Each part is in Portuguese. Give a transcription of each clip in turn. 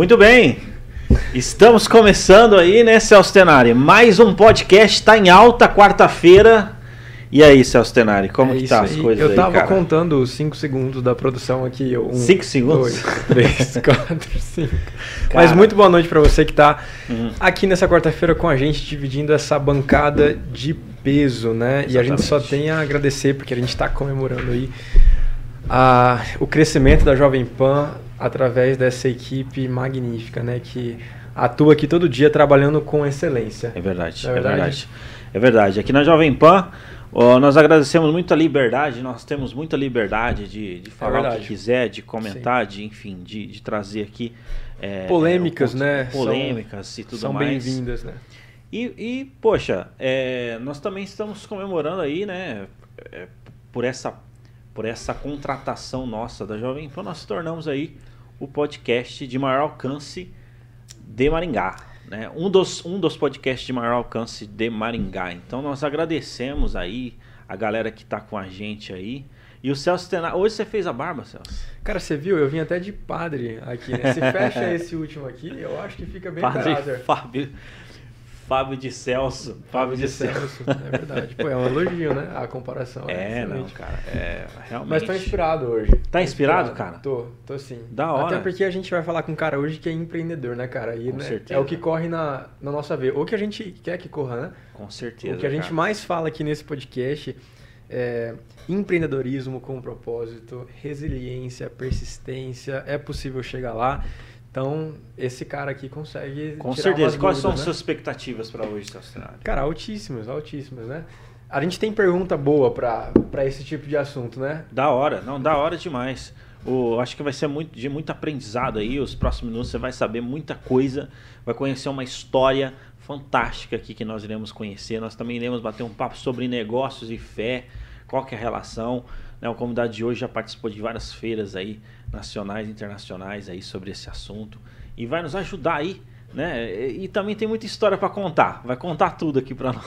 Muito bem. Estamos começando aí, né, Celso Tenari? Mais um podcast está em alta quarta-feira. E aí, Celso Tenari, como É que tá as aí. coisas Eu aí, tava cara? contando os 5 segundos da produção aqui. Um, Cinco segundos? Dois, três, quatro, cinco. Cara. Mas muito boa noite pra você que tá Uhum. aqui nessa quarta-feira com a gente, dividindo essa bancada de peso, né? E a gente só Exatamente. tem a agradecer, porque a gente tá comemorando aí a, o crescimento da Jovem Pan através dessa equipe magnífica, né? Que atua aqui todo dia trabalhando com excelência. É verdade, é é verdade. verdade? É verdade. Aqui na Jovem Pan, ó, nós agradecemos muito a liberdade, nós temos muita liberdade de, de falar o que É quiser, de comentar, de, enfim, de, de trazer aqui. é, Polêmicas, é, o- né? Polêmicas e tudo São mais. bem-vindas, né? E, e, poxa, é, nós também estamos comemorando aí, né, é, por essa, por essa contratação nossa da Jovem Pan, nós tornamos aí o podcast de maior alcance de Maringá, né? Um dos, um dos podcasts de maior alcance de Maringá. Então nós agradecemos aí a galera que tá com a gente aí. E o Celso Tenari, hoje você fez a barba, Celso? Cara, você viu? Eu vim até de padre aqui, né? Se fecha esse último aqui, eu acho que fica bem Padre caráter. Fábio, Fábio de Celso, Fábio de Celso. É verdade. Pô, é um elogio, né? A comparação é, É, não, cara, é realmente. Mas tô inspirado hoje. Tá inspirado, cara? Tô, tô sim. Da hora. Até porque a gente vai falar com um cara hoje que é empreendedor, né, cara? E Com né, certeza. é o que corre na, na nossa veia. Ou que a gente quer que corra, né? Com certeza. o que a gente cara. mais fala aqui nesse podcast é empreendedorismo com propósito, resiliência, persistência, é possível chegar lá. Então, esse cara aqui consegue. Com certeza. Quais são dúvidas, as né? suas expectativas para hoje, Celso Tenari? Cara, altíssimas, altíssimas, né? A gente tem pergunta boa pra esse tipo de assunto, né? Da hora, não, da hora demais. O, acho que vai ser muito, de muito aprendizado aí. Os próximos minutos você vai saber muita coisa, vai conhecer uma história fantástica aqui que nós iremos conhecer. Nós também iremos bater um papo sobre negócios e fé, qual que é a relação. Né? O convidado de hoje já participou de várias feiras aí, nacionais e internacionais aí sobre esse assunto. E vai nos ajudar aí, né? E, e também tem muita história para contar. Vai contar tudo aqui para nós.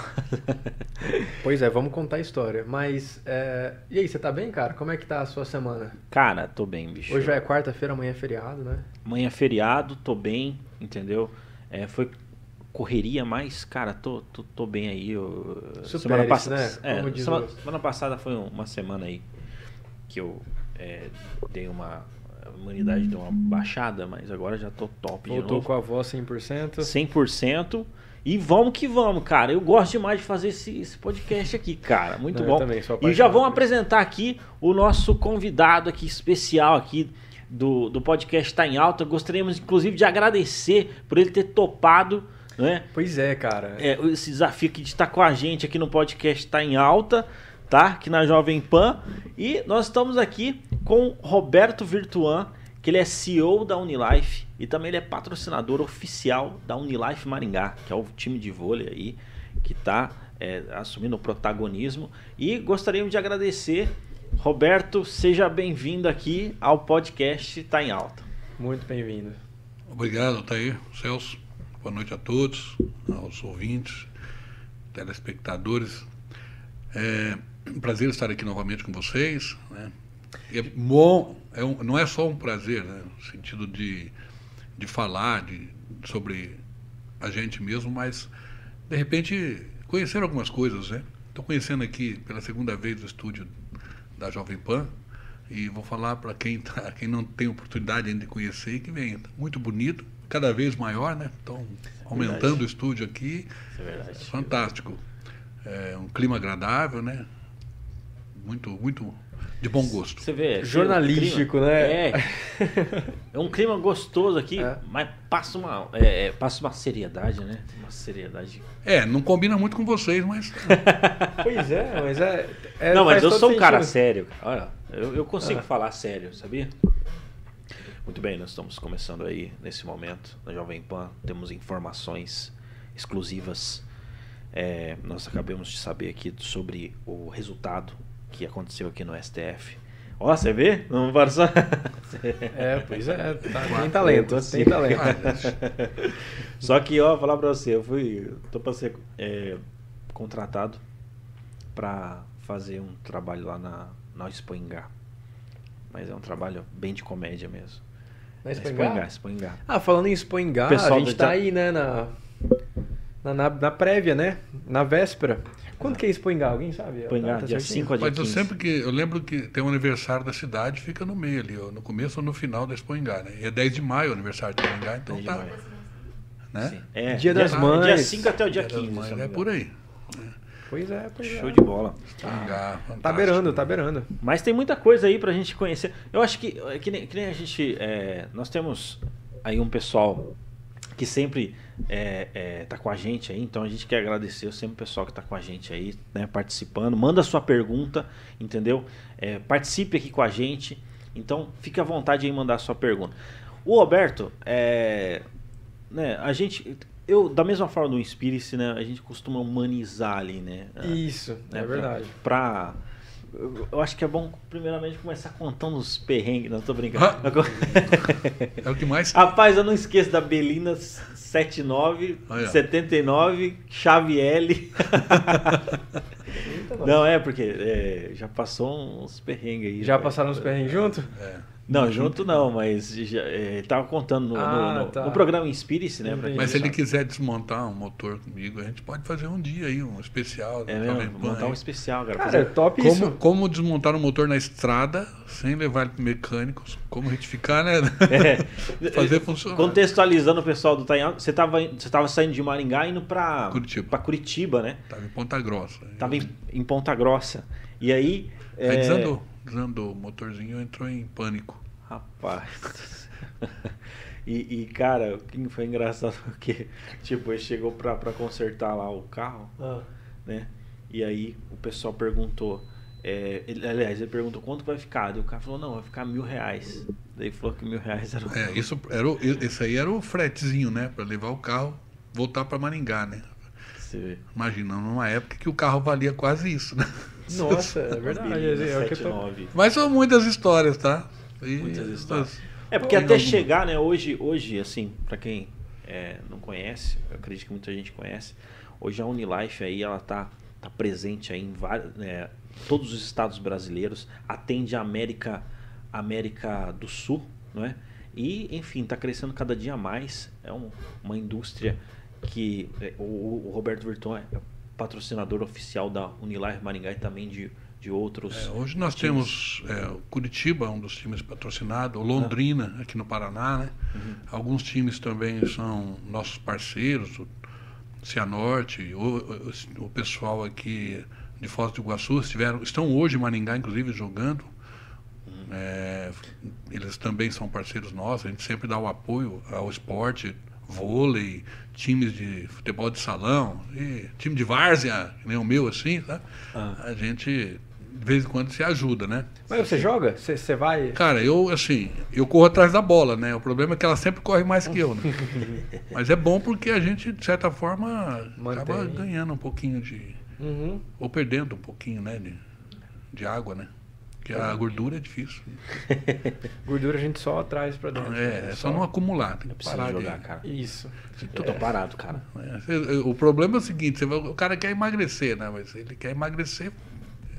Pois é, vamos contar a história. Mas, é, e aí, você tá bem, cara? Como é que tá a sua semana? Cara, tô bem, bicho. Hoje já é quarta-feira, amanhã é feriado, né? Amanhã é feriado, tô bem, entendeu? É, foi correria, mas, cara, tô, tô, tô bem aí. Eu, semana, isso, pass- né? é, semana, semana passada foi um- uma semana aí que eu é, dei uma. A imunidade deu uma baixada, mas agora já tô top de Voltou novo. com a voz 100%. 100%. E vamos que vamos, cara. Eu gosto demais de fazer esse, esse podcast aqui, cara. Muito Não, bom. também e já vamos apresentar aqui o nosso convidado aqui especial aqui do, do podcast Tá em Alta. Gostaríamos, inclusive, de agradecer por ele ter topado, né? Pois é, cara. é, esse desafio aqui de estar com a gente aqui no podcast Tá em Alta, tá? Aqui na Jovem Pan. E nós estamos aqui com Roberto Virtuan, que ele é CEO da Unilife e também ele é patrocinador oficial da Unilife Maringá, que é o time de vôlei aí que está assumindo o protagonismo. E gostaríamos de agradecer. Roberto, seja bem-vindo aqui ao podcast Tá em Alta. Muito bem-vindo. Obrigado, tá aí, Celso. Boa noite a todos, aos ouvintes, telespectadores. É um prazer estar aqui novamente com vocês. Né? É bom, é um- não é só um prazer, né? no sentido de, de falar de, sobre a gente mesmo, mas de repente conhecer algumas coisas. Né? Estou conhecendo aqui pela segunda vez o estúdio da Jovem Pan. E vou falar para quem, tá, quem não tem oportunidade ainda de conhecer que venha. Muito bonito, cada vez maior, né? Então, aumentando Verdade. o estúdio aqui, Isso é verdade. fantástico. É um clima agradável, né? Muito, muito de bom gosto. Você vê. aqui, Jornalístico, clima- né? É. É um clima gostoso aqui, É. mas passa uma, é, é, passa uma seriedade, né? Uma seriedade. É, não combina muito com vocês, mas Pois é, mas é. é- Não, mas eu sou um cara sentido. sério. Olha, eu, eu consigo Ah. falar sério, sabia? Muito bem, nós estamos começando aí nesse momento na Jovem Pan. Temos informações exclusivas. É, nós acabamos de saber aqui sobre o resultado que aconteceu aqui no STF. Ó, você vê? Não passou. É, pois é. tá- tem talento, tem consigo. talento. Só que, ó, falar pra você, eu fui. tô pra ser é, contratado pra fazer um trabalho lá na, na Expo Ingá. Mas é um trabalho bem de comédia mesmo. Na É Expo Expo Ingá? Ingá, Expo Ingá. Ah, falando em Expo Ingá, Pessoal a gente tá aí, né, na, na, na, na prévia, né? Na véspera. Quando que é Expo Ingá? Alguém sabe? Expo Ingá, Tá dia certinho? 5 a dia Mas eu 15. sempre que. Eu lembro que tem um aniversário da cidade, fica no meio ali, ó, no começo ou no final da Expo Ingá, né? E é 10 de maio o aniversário da Expo Ingá, então 10 de tá. maio. Né? Sim. É, Dia das Dia Mães. 5 até o dia Dia das 15. Mães, É por aí. Pois é, pois é. Show de bola. Ingá, Tá fantástico. beirando, tá beirando. Mas tem muita coisa aí pra gente conhecer. Eu acho que, é que, nem, que nem a gente. é, nós temos aí um pessoal que sempre é, é, tá com a gente aí, então a gente quer agradecer sempre o pessoal que tá com a gente aí, né, participando. Manda sua pergunta, entendeu? É, participe aqui com a gente. Então fique à vontade em mandar sua pergunta. O Roberto, é, né, a gente. Eu, da mesma forma do Inspire-se, né, a gente costuma humanizar ali, né? Isso, é né, verdade. Pra, eu eu acho que é bom, primeiramente, começar contando os perrengues. Não, tô brincando. Ah. É o que mais. Rapaz, eu não esqueço da Belina 79, Olha. 79, Chave L. Não, é porque é, já passou uns perrengues aí. Já passaram os perrengues junto? É. Não, junto não, mas já, é, ele tava contando no, no- Ah, no- tá. no programa Inspire-se, né? Mas se ele sabe. quiser desmontar um motor comigo, a gente pode fazer um dia aí, um especial. É mesmo, Pan montar um aí. especial, cara. Cara, fazer- top Como, isso. como desmontar um motor na estrada sem levar ele para mecânicos, como retificar, né? É. Fazer funcionar. Contextualizando o pessoal do Tainhão, você tava, você tava saindo de Maringá indo pra Curitiba. pra Curitiba né? Tava em Ponta Grossa. Tava em, em Ponta Grossa. E aí. Aí é, desandou, desandou. O motorzinho entrou em pânico. Rapaz. E, e, cara, o que foi engraçado porque, tipo, ele chegou pra, pra consertar lá o carro, Ah, né? E aí o pessoal perguntou. é, ele- aliás, ele perguntou quanto vai ficar. Daí o cara falou, não, vai ficar mil reais. Daí falou que mil reais era o. É, isso era o, esse aí era o fretezinho, né? Para levar o carro, voltar para Maringá, né? Imagina, numa época que o carro valia quase isso, né? Nossa, é verdade. É, eu tô... 79. Mas são muitas histórias, tá? E- Muitas histórias. É porque até chegar, né? Hoje, hoje assim, pra quem é, não conhece, eu acredito que muita gente conhece. Hoje a Unilife aí, ela tá, tá presente aí em vários, né, todos os estados brasileiros, atende a América, América do Sul, não é? E, enfim, tá crescendo cada dia mais. É um- uma indústria que é, o, o Roberto Virton é patrocinador oficial da Unilife Maringá e também de, de outros. É, hoje nós times. temos é, Curitiba, um dos times patrocinados, o Londrina, aqui no Paraná, né? Alguns times também são nossos parceiros, o Cianorte, o, o, o pessoal aqui de Foz do Iguaçu estiveram, estão hoje em Maringá, inclusive, jogando. É, eles também são parceiros nossos, a gente sempre dá o apoio ao esporte, vôlei, times de futebol de salão, e time de várzea, que nem o meu, assim, tá? Ah. A gente, de vez em quando, se ajuda, né? Mas você joga? Você, você vai. Cara, eu, assim, eu corro atrás da bola, né? O problema é que ela sempre corre mais que eu, né? Mas é bom porque a gente, de certa forma, acaba Mantém. ganhando um pouquinho de... Uhum. Ou perdendo um pouquinho, né? De, de água, né? Porque a gordura é difícil. Gordura a gente só traz pra dentro. É, né? é só não acumular. Tem Eu que parar jogar, de... cara. Isso. Eu tô parado, cara. É, O problema é o seguinte, você vai- o cara quer emagrecer, né? Mas ele quer emagrecer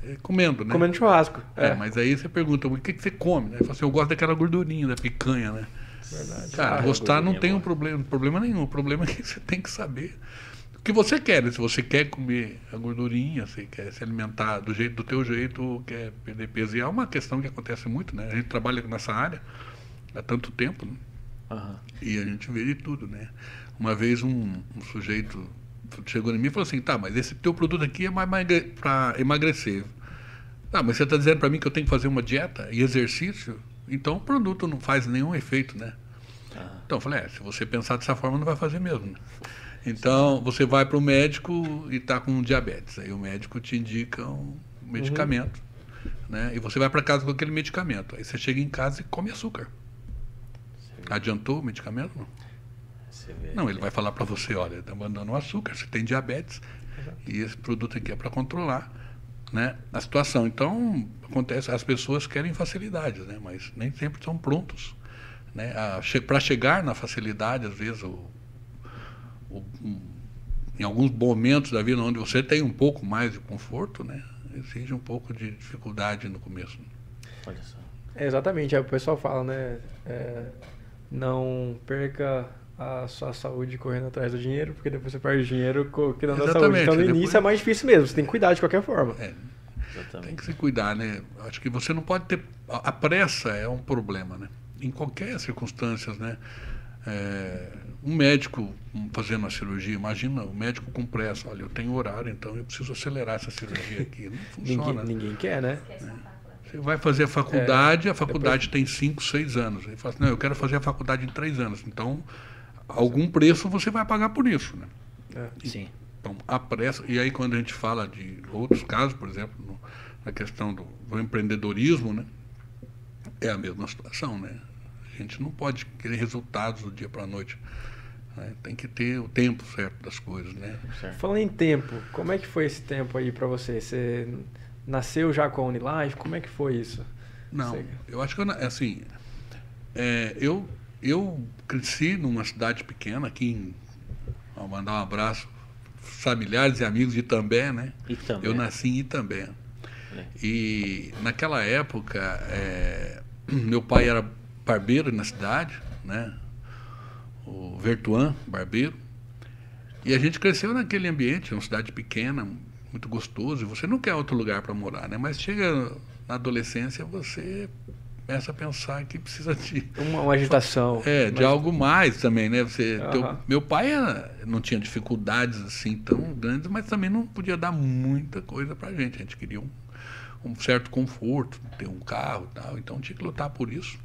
é, comendo, né? Comendo churrasco. É, É, mas aí você pergunta, o que, que você come? Né? Ele fala assim, eu gosto daquela gordurinha, da picanha, né? Verdade. Cara, Ah, gostar não tem é um problema, problema nenhum. O problema é que você tem que saber que você quer. né? Se você quer comer a gordurinha, se quer se alimentar do jeito do teu jeito, quer perder peso. E é uma questão que acontece muito, né? A gente trabalha nessa área há tanto tempo, né? Aham. E a gente vê de tudo, né? Uma vez um, um sujeito chegou em mim e falou assim, tá, mas esse teu produto aqui é mais para emagrecer. Tá, mas você está dizendo para mim que eu tenho que fazer uma dieta e exercício? Então o produto não faz nenhum efeito, né? Aham. Então eu falei, é, se você pensar dessa forma, não vai fazer mesmo. né? Então você vai para o médico e está com diabetes. Aí o médico te indica um medicamento. Né? E você vai para casa com aquele medicamento. Aí você chega em casa e come açúcar. Adiantou o medicamento? Não. Não, ele vai falar para você, olha, está mandando o açúcar, você tem diabetes e esse produto aqui é para controlar né, a situação. Então, acontece, as pessoas querem facilidades, né, mas nem sempre estão prontos. Né, para chegar na facilidade, às vezes, o, um- em alguns momentos da vida onde você tem um pouco mais de conforto, né, exige um pouco de dificuldade no começo. Olha só. É, exatamente. Aí o pessoal fala, né? é, não perca a sua saúde correndo atrás do dinheiro, porque depois você perde dinheiro cuidando da saúde. Então no depois- início é mais difícil mesmo, você tem que cuidar de qualquer forma. É, Exatamente. tem que se cuidar, né? Acho que você não pode ter. A a pressa é um problema, né? Em qualquer circunstância, né? É, um médico fazendo uma cirurgia, imagina o médico com pressa. Olha, eu tenho horário, então eu preciso acelerar essa cirurgia aqui. Não funciona. Ninguém, ninguém quer, né? Você vai fazer a faculdade, a faculdade tem 5, 6 anos. Aí fala assim, não, eu quero fazer a faculdade em 3 anos. Então, algum preço você vai pagar por isso, né? É. Sim. Então, a pressa. E aí, quando a gente fala de outros casos, por exemplo, no- na questão do, do empreendedorismo, né? É a mesma situação, né? A gente não pode querer resultados do dia para a noite. né? Tem que ter o tempo certo das coisas, né? Certo. Falando em tempo, como é que foi esse tempo aí pra você? Você nasceu já com a Unilife? Como é que foi isso? Não, Sei. eu acho que eu assim, é, eu eu cresci numa cidade pequena aqui em vou mandar um abraço familiares e amigos de Itambé, né? Também. Eu nasci em Itambé. É. E naquela época, é, meu pai era barbeiro na cidade, né? O Vertuan, barbeiro. E a gente cresceu naquele ambiente, uma cidade pequena, muito gostoso. E você não quer outro lugar para morar, né? Mas chega na adolescência, você começa a pensar que precisa de Uma, uma agitação. é, de Mas- algo mais também, né? Você, teu- Aham. meu pai não tinha dificuldades assim tão grandes, mas também não podia dar muita coisa pra gente. A gente queria um, um certo conforto, ter um carro e tal, então tinha que lutar por isso.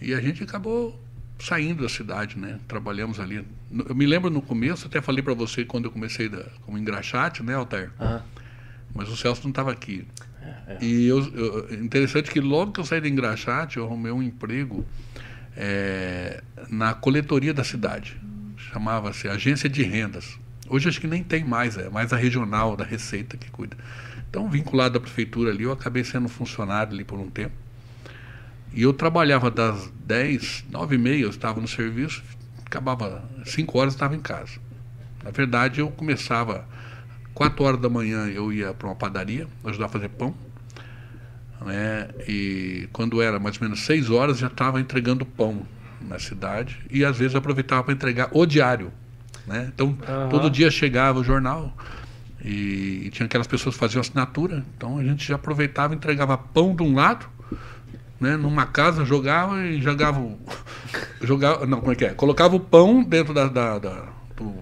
E a gente acabou saindo da cidade, né? Trabalhamos ali. Eu me lembro no começo, até falei pra você quando eu comecei da, como engraxate, né, Altair? Aham. Mas o Celso não estava aqui. É, é. E eu, eu- interessante que logo que eu saí da Engraxate, eu arrumei um emprego é, na coletoria da cidade. Chamava-se Agência de Rendas. Hoje acho que nem tem mais, é mais a regional da Receita que cuida. Então, vinculado à prefeitura ali, eu acabei sendo funcionário ali por um tempo. E eu trabalhava das 10, 9 e meia, eu estava no serviço, acabava 5 horas, estava em casa. Na verdade, eu começava 4 horas da manhã, eu ia para uma padaria, ajudar a fazer pão. Né? E quando era mais ou menos 6 horas, já estava entregando pão na cidade. E às vezes aproveitava para entregar o diário. Né? Então, Aham. todo dia chegava o jornal e, e tinha aquelas pessoas que faziam assinatura. Então a gente já aproveitava e entregava pão de um lado, né, numa casa, jogava e jogava. o- jogava não, como é que é? Colocava o pão dentro da, da, da- do,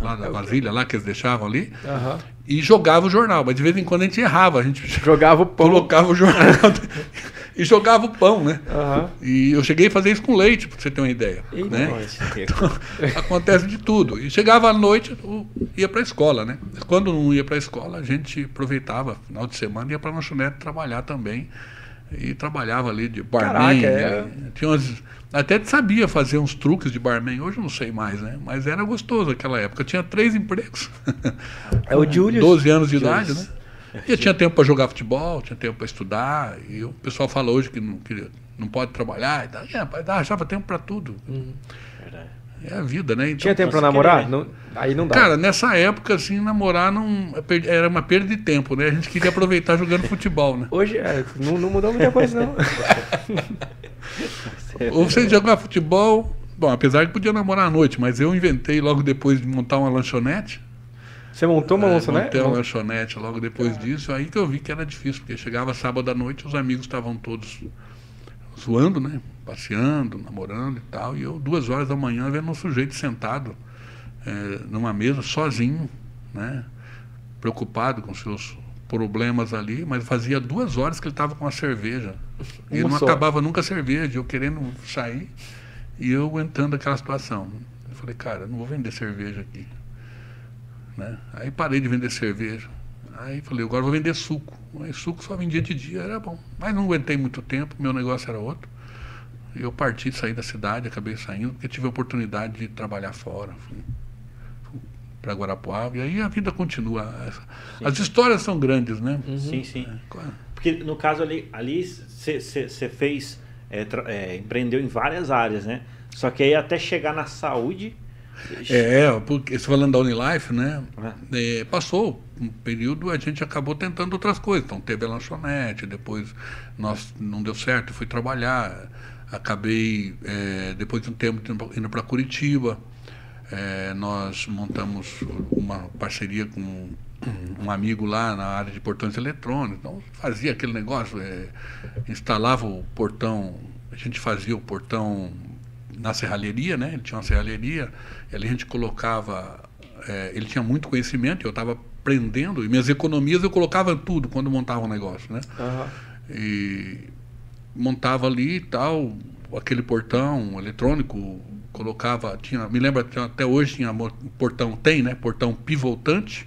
lá da vasilha lá que eles deixavam ali Aham. e jogava o jornal. Mas de vez em quando a gente errava, a gente Jogava o pão. colocava o jornal e jogava o pão, né? Aham. E eu cheguei a fazer isso com leite, pra você ter uma ideia. Eita, né? nós. Acontece de tudo. E chegava à noite, eu ia para a escola, né? Quando não ia para a escola, a gente aproveitava, final de semana, ia para a lanchonete trabalhar também. E trabalhava ali de barman. Caraca, é. né? Tinha umas- até sabia fazer uns truques de barman. Hoje eu não sei mais, né? Mas era gostoso naquela época. Eu tinha três empregos. É o Julius. 12 anos de Julius. idade, né? E eu tinha tempo para jogar futebol, tinha tempo para estudar. E o pessoal fala hoje que não, queria, não pode trabalhar. E tal. É, achava tempo para tudo. Verdade. É a vida, né? Então, Tinha tempo pra Nossa, namorar? Não- aí não dá. Cara, nessa época, assim, namorar não era uma perda de tempo, né? A gente queria aproveitar jogando futebol, né? Hoje é, não, não mudou muita coisa, não. Ou você jogar futebol, bom, apesar que podia namorar à noite, mas eu inventei logo depois de montar uma lanchonete. Você montou uma É, lanchonete? Montei uma lanchonete logo depois disso, aí que eu vi que era difícil, porque chegava sábado à noite, os amigos estavam todos zoando, né? Passeando, namorando e tal, e eu, duas horas da manhã, vendo um sujeito sentado eh, numa mesa, sozinho, né? Preocupado com seus problemas ali, mas fazia duas horas que ele estava com a cerveja. E Uma não só. acabava nunca a cerveja, eu querendo sair e eu aguentando aquela situação. Eu falei, cara, não vou vender cerveja aqui. Né? Aí parei de vender cerveja. Aí falei, agora vou vender suco. Aí suco só vendia de dia, era bom. Mas não aguentei muito tempo, meu negócio era outro. Eu parti, saí da cidade, acabei saindo, porque tive a oportunidade de trabalhar fora. Fui, para Guarapuava, e aí a vida continua. As histórias são grandes, né? Sim, sim. Claro. Porque no caso ali, ali você fez, é, é, empreendeu em várias áreas, né? Só que aí até chegar na saúde. É, porque você falando da Unilife, né? É. É, passou um período, a gente acabou tentando outras coisas. Então teve a lanchonete, depois nós não deu certo, fui trabalhar. Acabei, é, depois de um tempo, indo para Curitiba. É, nós montamos uma parceria com um amigo lá na área de portões eletrônicos. Então, fazia aquele negócio, é, instalava o portão, a gente fazia o portão na serralheria, né? Ele tinha uma serralheria, e ali a gente colocava. É, ele tinha muito conhecimento, eu estava aprendendo, e minhas economias eu colocava tudo quando montava um negócio, né? Aham. E montava ali e tal, aquele portão eletrônico, colocava, tinha, me lembra tinha- até hoje tinha portão, tem, né? Portão pivotante,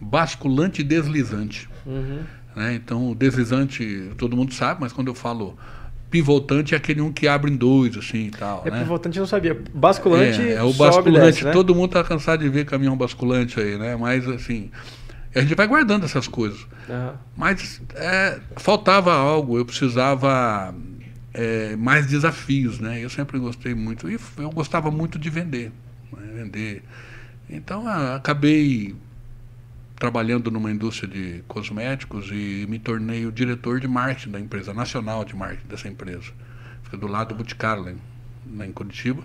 basculante e deslizante. Uhum. né? Então, o deslizante, todo mundo sabe, mas quando eu falo pivotante é aquele um que abre em dois, assim e tal. É né? pivotante, eu não sabia. Basculante, É, é o basculante. desce, né? Todo mundo tá cansado de ver caminhão basculante aí, né? Mas assim, a gente vai guardando essas coisas. Aham. Mas é, faltava algo, eu precisava é, mais desafios, né? Eu sempre gostei muito. E eu gostava muito de vender. né? Vender. Então, acabei trabalhando numa indústria de cosméticos e me tornei o diretor de marketing da empresa, nacional de marketing dessa empresa. Fica do lado do Boticário, lá em, lá em Curitiba.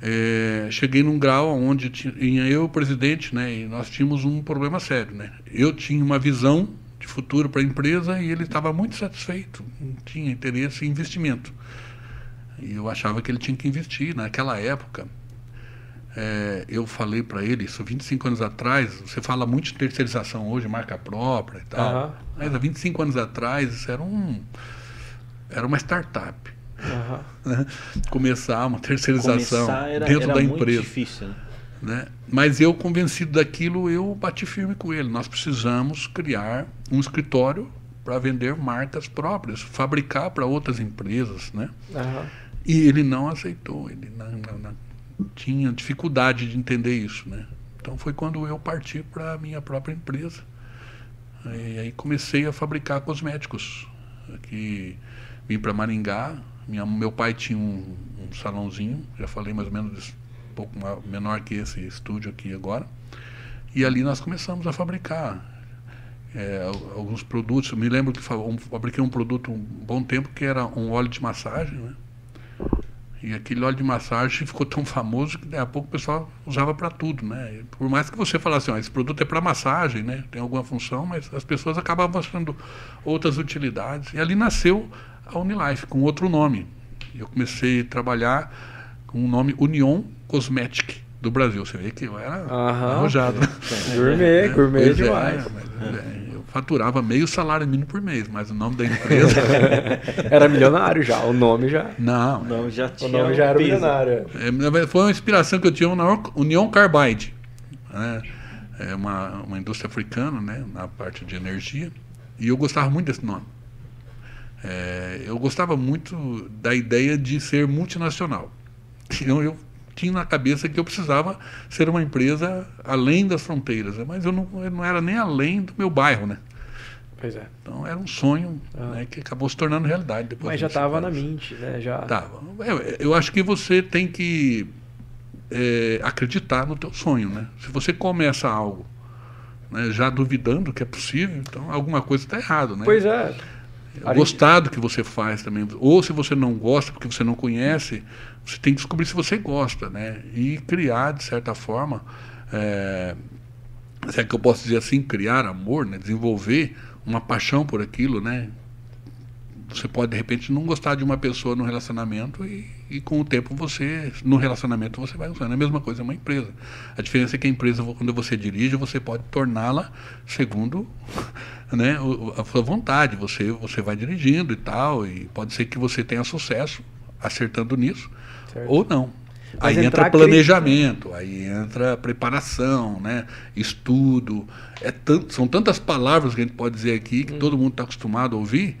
É, cheguei num grau onde tinha eu o presidente, né, e nós tínhamos um problema sério, né. Eu tinha uma visão de futuro para a empresa e ele estava muito satisfeito, não tinha interesse em investimento. E eu achava que ele tinha que investir naquela época. é, eu falei para ele, isso 25 anos atrás, você fala muito de terceirização hoje, marca própria e tal. Aham. Mas há 25 anos atrás, isso era um era uma startup Aham. né? começar uma terceirização Começar era, dentro era da empresa. difícil, né? Né? Mas eu, convencido daquilo, eu bati firme com ele. Nós precisamos criar um escritório para vender marcas próprias, fabricar para outras empresas. Né? Aham. E ele não aceitou, ele não, não- não- tinha dificuldade de entender isso. Né? Então foi quando eu parti para a minha própria empresa. E aí comecei a fabricar cosméticos. Aqui, vim para Maringá, minha, meu pai tinha um, um salãozinho, já falei mais ou menos um pouco menor que esse estúdio aqui agora. E ali nós começamos a fabricar é, al- alguns produtos. Eu me lembro que fa- fabriquei um produto um bom tempo que era um óleo de massagem, né? E aquele óleo de massagem ficou tão famoso que daqui a pouco o pessoal usava para tudo, né? Por mais que você falasse, ó, esse produto é para massagem, né? Tem alguma função, mas as pessoas acabavam achando outras utilidades. E ali nasceu a Unilife com outro nome. Eu comecei a trabalhar com o nome Union Cosmetic do Brasil. Você vê que eu era Aham. arrojado. Gourmet, gourmet Pois é, demais. mas, é, eu faturava meio salário mínimo por mês, mas o nome da empresa. Era milionário já, o nome já. não, Não, já O tinha nome já era milionário. É, foi uma inspiração que eu tinha na União Carbide. Né? É uma, uma indústria africana, né? na parte de energia. E eu gostava muito desse nome. É, eu gostava muito da ideia de ser multinacional. Então eu tinha na cabeça que eu precisava ser uma empresa além das fronteiras. né? Mas eu não, eu não era nem além do meu bairro. Né? Pois é. Então era um sonho Ah. né, que acabou se tornando realidade depois. Mas já 25 estava na mente, né? Já. Tava. Eu, eu acho que você tem que é, acreditar no teu sonho, né? Se você começa algo né, já duvidando que é possível, então alguma coisa está errada, né? Pois é. Gostar do que você faz também. Ou se você não gosta porque você não conhece, você tem que descobrir se você gosta, né? E criar, de certa forma, é, se é que eu posso dizer assim, criar amor, né? Desenvolver uma paixão por aquilo, né? Você pode, de repente, não gostar de uma pessoa no relacionamento e, e com o tempo você, no relacionamento, você vai usando. É a mesma coisa, é uma empresa. A diferença é que a empresa, quando você dirige, você pode torná-la segundo né, a sua vontade. Você, você vai dirigindo e tal, e pode ser que você tenha sucesso acertando nisso, Certo. ou não. Mas aí entra planejamento, aí entra preparação, né? estudo. É tanto, são tantas palavras que a gente pode dizer aqui que todo mundo está acostumado a ouvir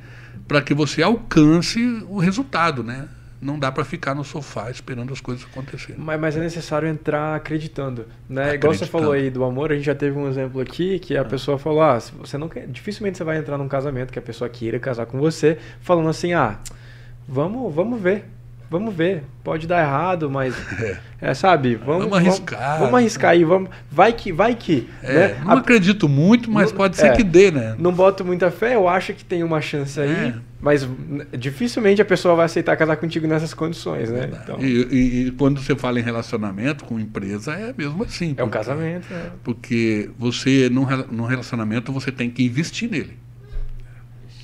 para que você alcance o resultado. Né? Não dá para ficar no sofá esperando as coisas acontecerem. Mas, mas é necessário entrar acreditando, né? Igual você Acreditando. falou aí do amor, a gente já teve um exemplo aqui que a pessoa falou, ah, se você não quer, dificilmente você vai entrar num casamento que a pessoa queira casar com você, falando assim, ah, vamos, vamos ver, vamos ver. Pode dar errado, mas. É, sabe? Vamos, Vamos arriscar. Vamos, vamos arriscar aí. Vamos, vai que, vai que. É, né? não A- acredito muito, mas Não- pode ser é. que dê, né? não boto muita fé, eu acho que tem uma chance aí, É. mas dificilmente a pessoa vai aceitar casar contigo nessas condições, né? Então, E, e- e quando você fala em relacionamento com empresa, é mesmo assim. é um porque- casamento, né? Porque você, num, num relacionamento, você tem que investir nele.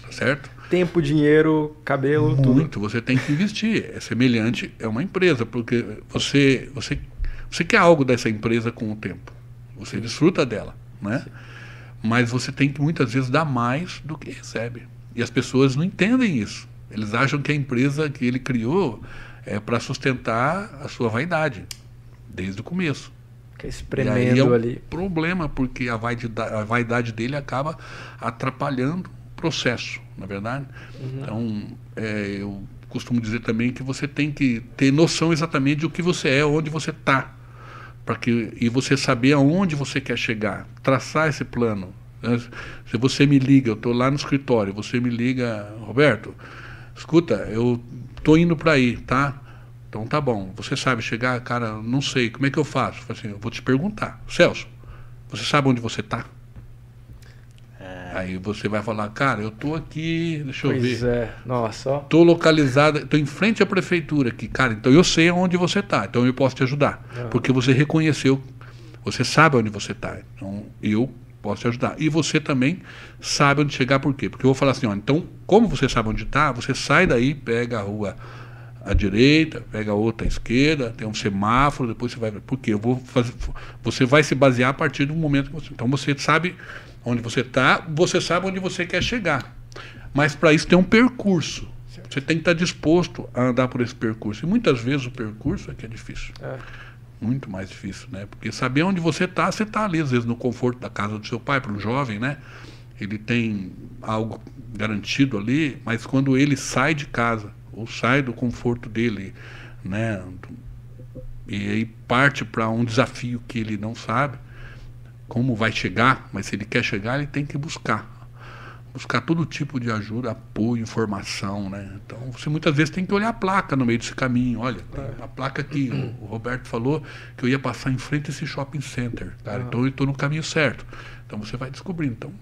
Tá certo? Tempo, dinheiro, cabelo, tudo. Muito, você tem que investir. É semelhante, é uma empresa, porque você, você, você quer algo dessa empresa com o tempo. Você desfruta dela, né? Mas você tem que muitas vezes dar mais do que recebe. E as pessoas não entendem isso. Eles acham que a empresa que ele criou é para sustentar a sua vaidade, desde o começo. Fica E aí é espremendo um ali. problema, porque a vaidade, a vaidade dele acaba atrapalhando processo, na verdade. Então, é, eu costumo dizer também que você tem que ter noção exatamente de o que você é, onde você está, para que e você saber aonde você quer chegar, traçar esse plano. né? Se você me liga, eu estou lá no escritório, você me liga, Roberto, escuta, eu estou indo para aí, tá? Então tá bom. Você sabe chegar, cara, não sei, como é que eu faço? Eu assim, eu vou te perguntar. Celso, você sabe onde você está? Aí você vai falar, cara, eu tô aqui, deixa eu Pois ver. é, nossa, ó. Tô localizada, tô em frente à prefeitura aqui, cara. Então eu sei onde você tá, então eu posso te ajudar, Aham. porque você reconheceu, você sabe onde você tá. Então eu posso te ajudar. E você também sabe onde chegar, por quê? Porque eu vou falar assim, ó, então como você sabe onde tá, você sai daí, pega a rua à direita, pega a outra à esquerda, tem um semáforo, depois você vai, porque eu vou fazer, você vai se basear a partir do momento que você, então você sabe onde você está, você sabe onde você quer chegar. Mas para isso tem um percurso. Você tem que estar disposto a andar por esse percurso. E muitas vezes o percurso é que é difícil. É. Muito mais difícil, né? Porque saber onde você está, você está ali, às vezes, no conforto da casa do seu pai, para um jovem, né? Ele tem algo garantido ali, mas quando ele sai de casa, ou sai do conforto dele, né? E aí parte para um desafio que ele não sabe como vai chegar, mas se ele quer chegar, ele tem que buscar. Buscar todo tipo de ajuda, apoio, informação, né? Então, você muitas vezes tem que olhar a placa no meio desse caminho. Olha, tem uma placa aqui. O, o Roberto falou que eu ia passar em frente a esse shopping center, cara. Então, eu estou no caminho certo. Então, você vai descobrindo. Então,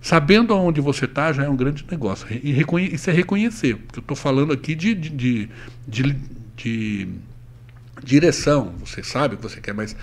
sabendo aonde você está, já é um grande negócio. E reconhe isso é reconhecer. Porque eu estou falando aqui de, de, de, de, de direção. Você sabe o que você quer, mas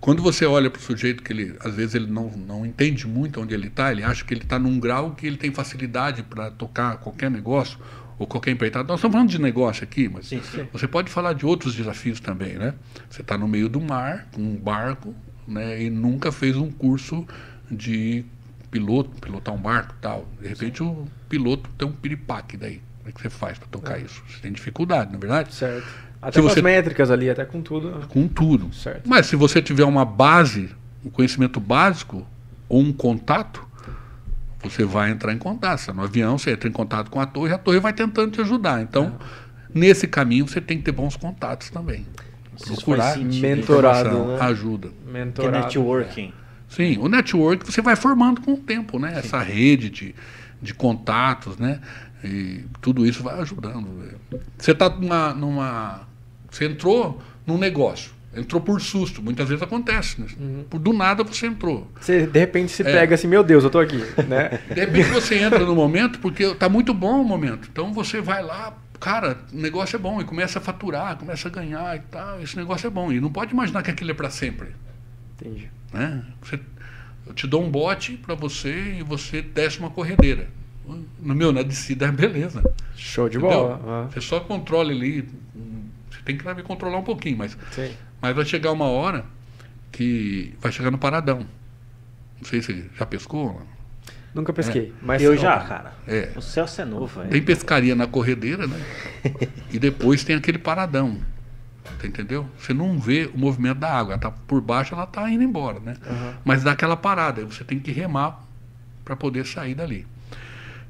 quando você olha para o sujeito que ele, às vezes ele não, não entende muito onde ele está, ele acha que ele está num grau que ele tem facilidade para tocar qualquer negócio ou qualquer empreitada. Nós estamos falando de negócio aqui, mas Sim, sim. você pode falar de outros desafios também, né? Você está no meio do mar, com um barco, né? E nunca fez um curso de piloto, pilotar um barco e tal. De repente o piloto tem um piripaque daí. Como é que você faz para tocar isso? Você tem dificuldade, não é verdade? Certo. Até Se com você- as métricas ali, até com tudo. Com tudo. Certo. Mas se você tiver uma base, um conhecimento básico ou um contato, você vai entrar em contato. Está no avião, você entra em contato com a torre, a torre vai tentando te ajudar. Então, nesse caminho, você tem que ter bons contatos também. Procurar mentorado, né? ajuda. Que é Mentorado. networking. Sim, o network você vai formando com o tempo, né? Essa rede de, de contatos, né? E tudo isso vai ajudando. Você está numa, numa. Você entrou num negócio. Entrou por susto. Muitas vezes acontece. Né? Por do nada você entrou. Você, de repente, se É. pega assim, meu Deus, eu tô aqui, né? De repente você entra no momento porque está muito bom o momento. Então você vai lá, cara, o negócio é bom e começa a faturar, começa a ganhar e tal. Esse negócio é bom. E não pode imaginar que aquilo é para sempre. Entendi. Né? Você, eu te dou um bote para você e você desce uma corredeira. No meu, na descida é beleza. Show de entendeu? bola. Ah, Você só controla ali. Você tem que saber controlar um pouquinho, mas, sim. mas vai chegar uma hora que vai chegar no paradão. Não sei se já pescou. Nunca pesquei. Mas Eu já, cara. É. O Celso é novo. Tem pescaria na corredeira, né? e depois tem aquele paradão. Tá entendeu? Você não vê o movimento da água. Ela tá por baixo, ela tá indo embora, né? Aham. Mas dá aquela parada, você tem que remar para poder sair dali.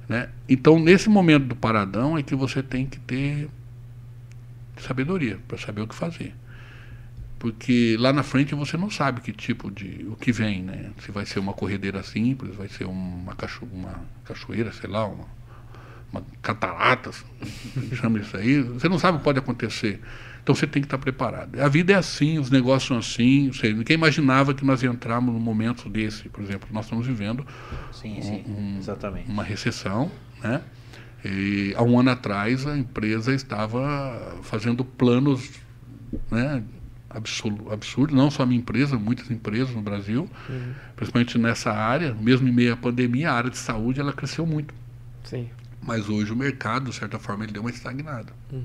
Né? Então, nesse momento do paradão é que você tem que ter sabedoria para saber o que fazer. Porque lá na frente você não sabe que tipo de. o que vem, né? Se vai ser uma corredeira simples, vai ser uma, cacho, uma cachoeira, sei lá, uma uma cataratas, chama isso aí, você não sabe o que pode acontecer. Então você tem que estar preparado. A vida é assim, os negócios são assim. Você, ninguém imaginava que nós entramos num momento desse. Por exemplo, nós estamos vivendo sim, sim, um, exatamente. uma recessão, né? E há um ano atrás a empresa estava fazendo planos, né, absurdo, absurdo, não só a minha empresa, muitas empresas no Brasil, uhum. principalmente nessa área, mesmo em meio à pandemia, a área de saúde ela cresceu muito. Sim. Mas hoje o mercado, de certa forma, ele deu uma estagnada. Uhum.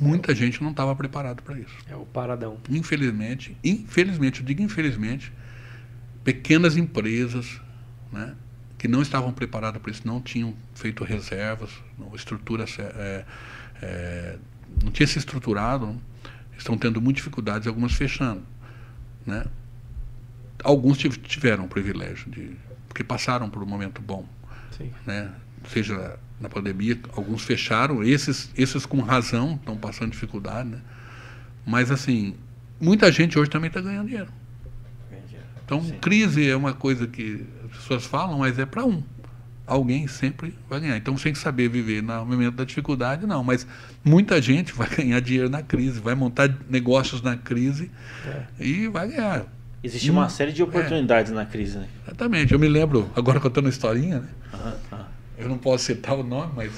Muita gente não estava preparado para isso. É o paradão. Infelizmente, infelizmente, eu digo infelizmente, pequenas empresas, né, que não estavam preparadas para isso, não tinham feito reservas, não, estrutura, é, é, não tinha se estruturado, não, estão tendo muitas dificuldades, algumas fechando, né? Alguns tiveram o privilégio de porque passaram por um momento bom, Sim. né? Seja na pandemia, alguns fecharam, esses, esses com razão estão passando dificuldade, né? Mas assim, muita gente hoje também está ganhando dinheiro. Então, Sim. crise é uma coisa que as pessoas falam, mas é para um. Alguém sempre vai ganhar. Então, que saber viver no momento da dificuldade, não. Mas muita gente vai ganhar dinheiro na crise, vai montar negócios na crise é. e vai ganhar. Existe hum, uma série de oportunidades é. na crise, né? Exatamente. Eu me lembro, agora contando uma historinha, né? Uhum, uhum eu não posso citar o nome, mas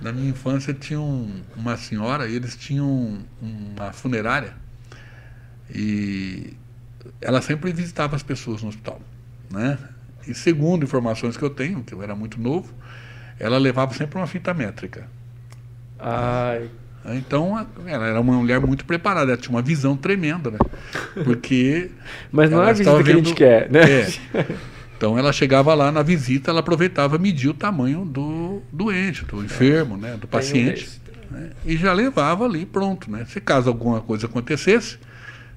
na minha infância tinha um, uma senhora e eles tinham uma funerária e ela sempre visitava as pessoas no hospital, né? E segundo informações que eu tenho, que eu era muito novo, ela levava sempre uma fita métrica. Ai. Então, ela era uma mulher muito preparada, ela tinha uma visão tremenda, né? Porque. Mas não é a visita vendo... que a gente quer, né? É. Então ela chegava lá na visita, ela aproveitava medir o tamanho do doente, do enfermo, né, do paciente, né, e já levava ali pronto, né? Se caso alguma coisa acontecesse,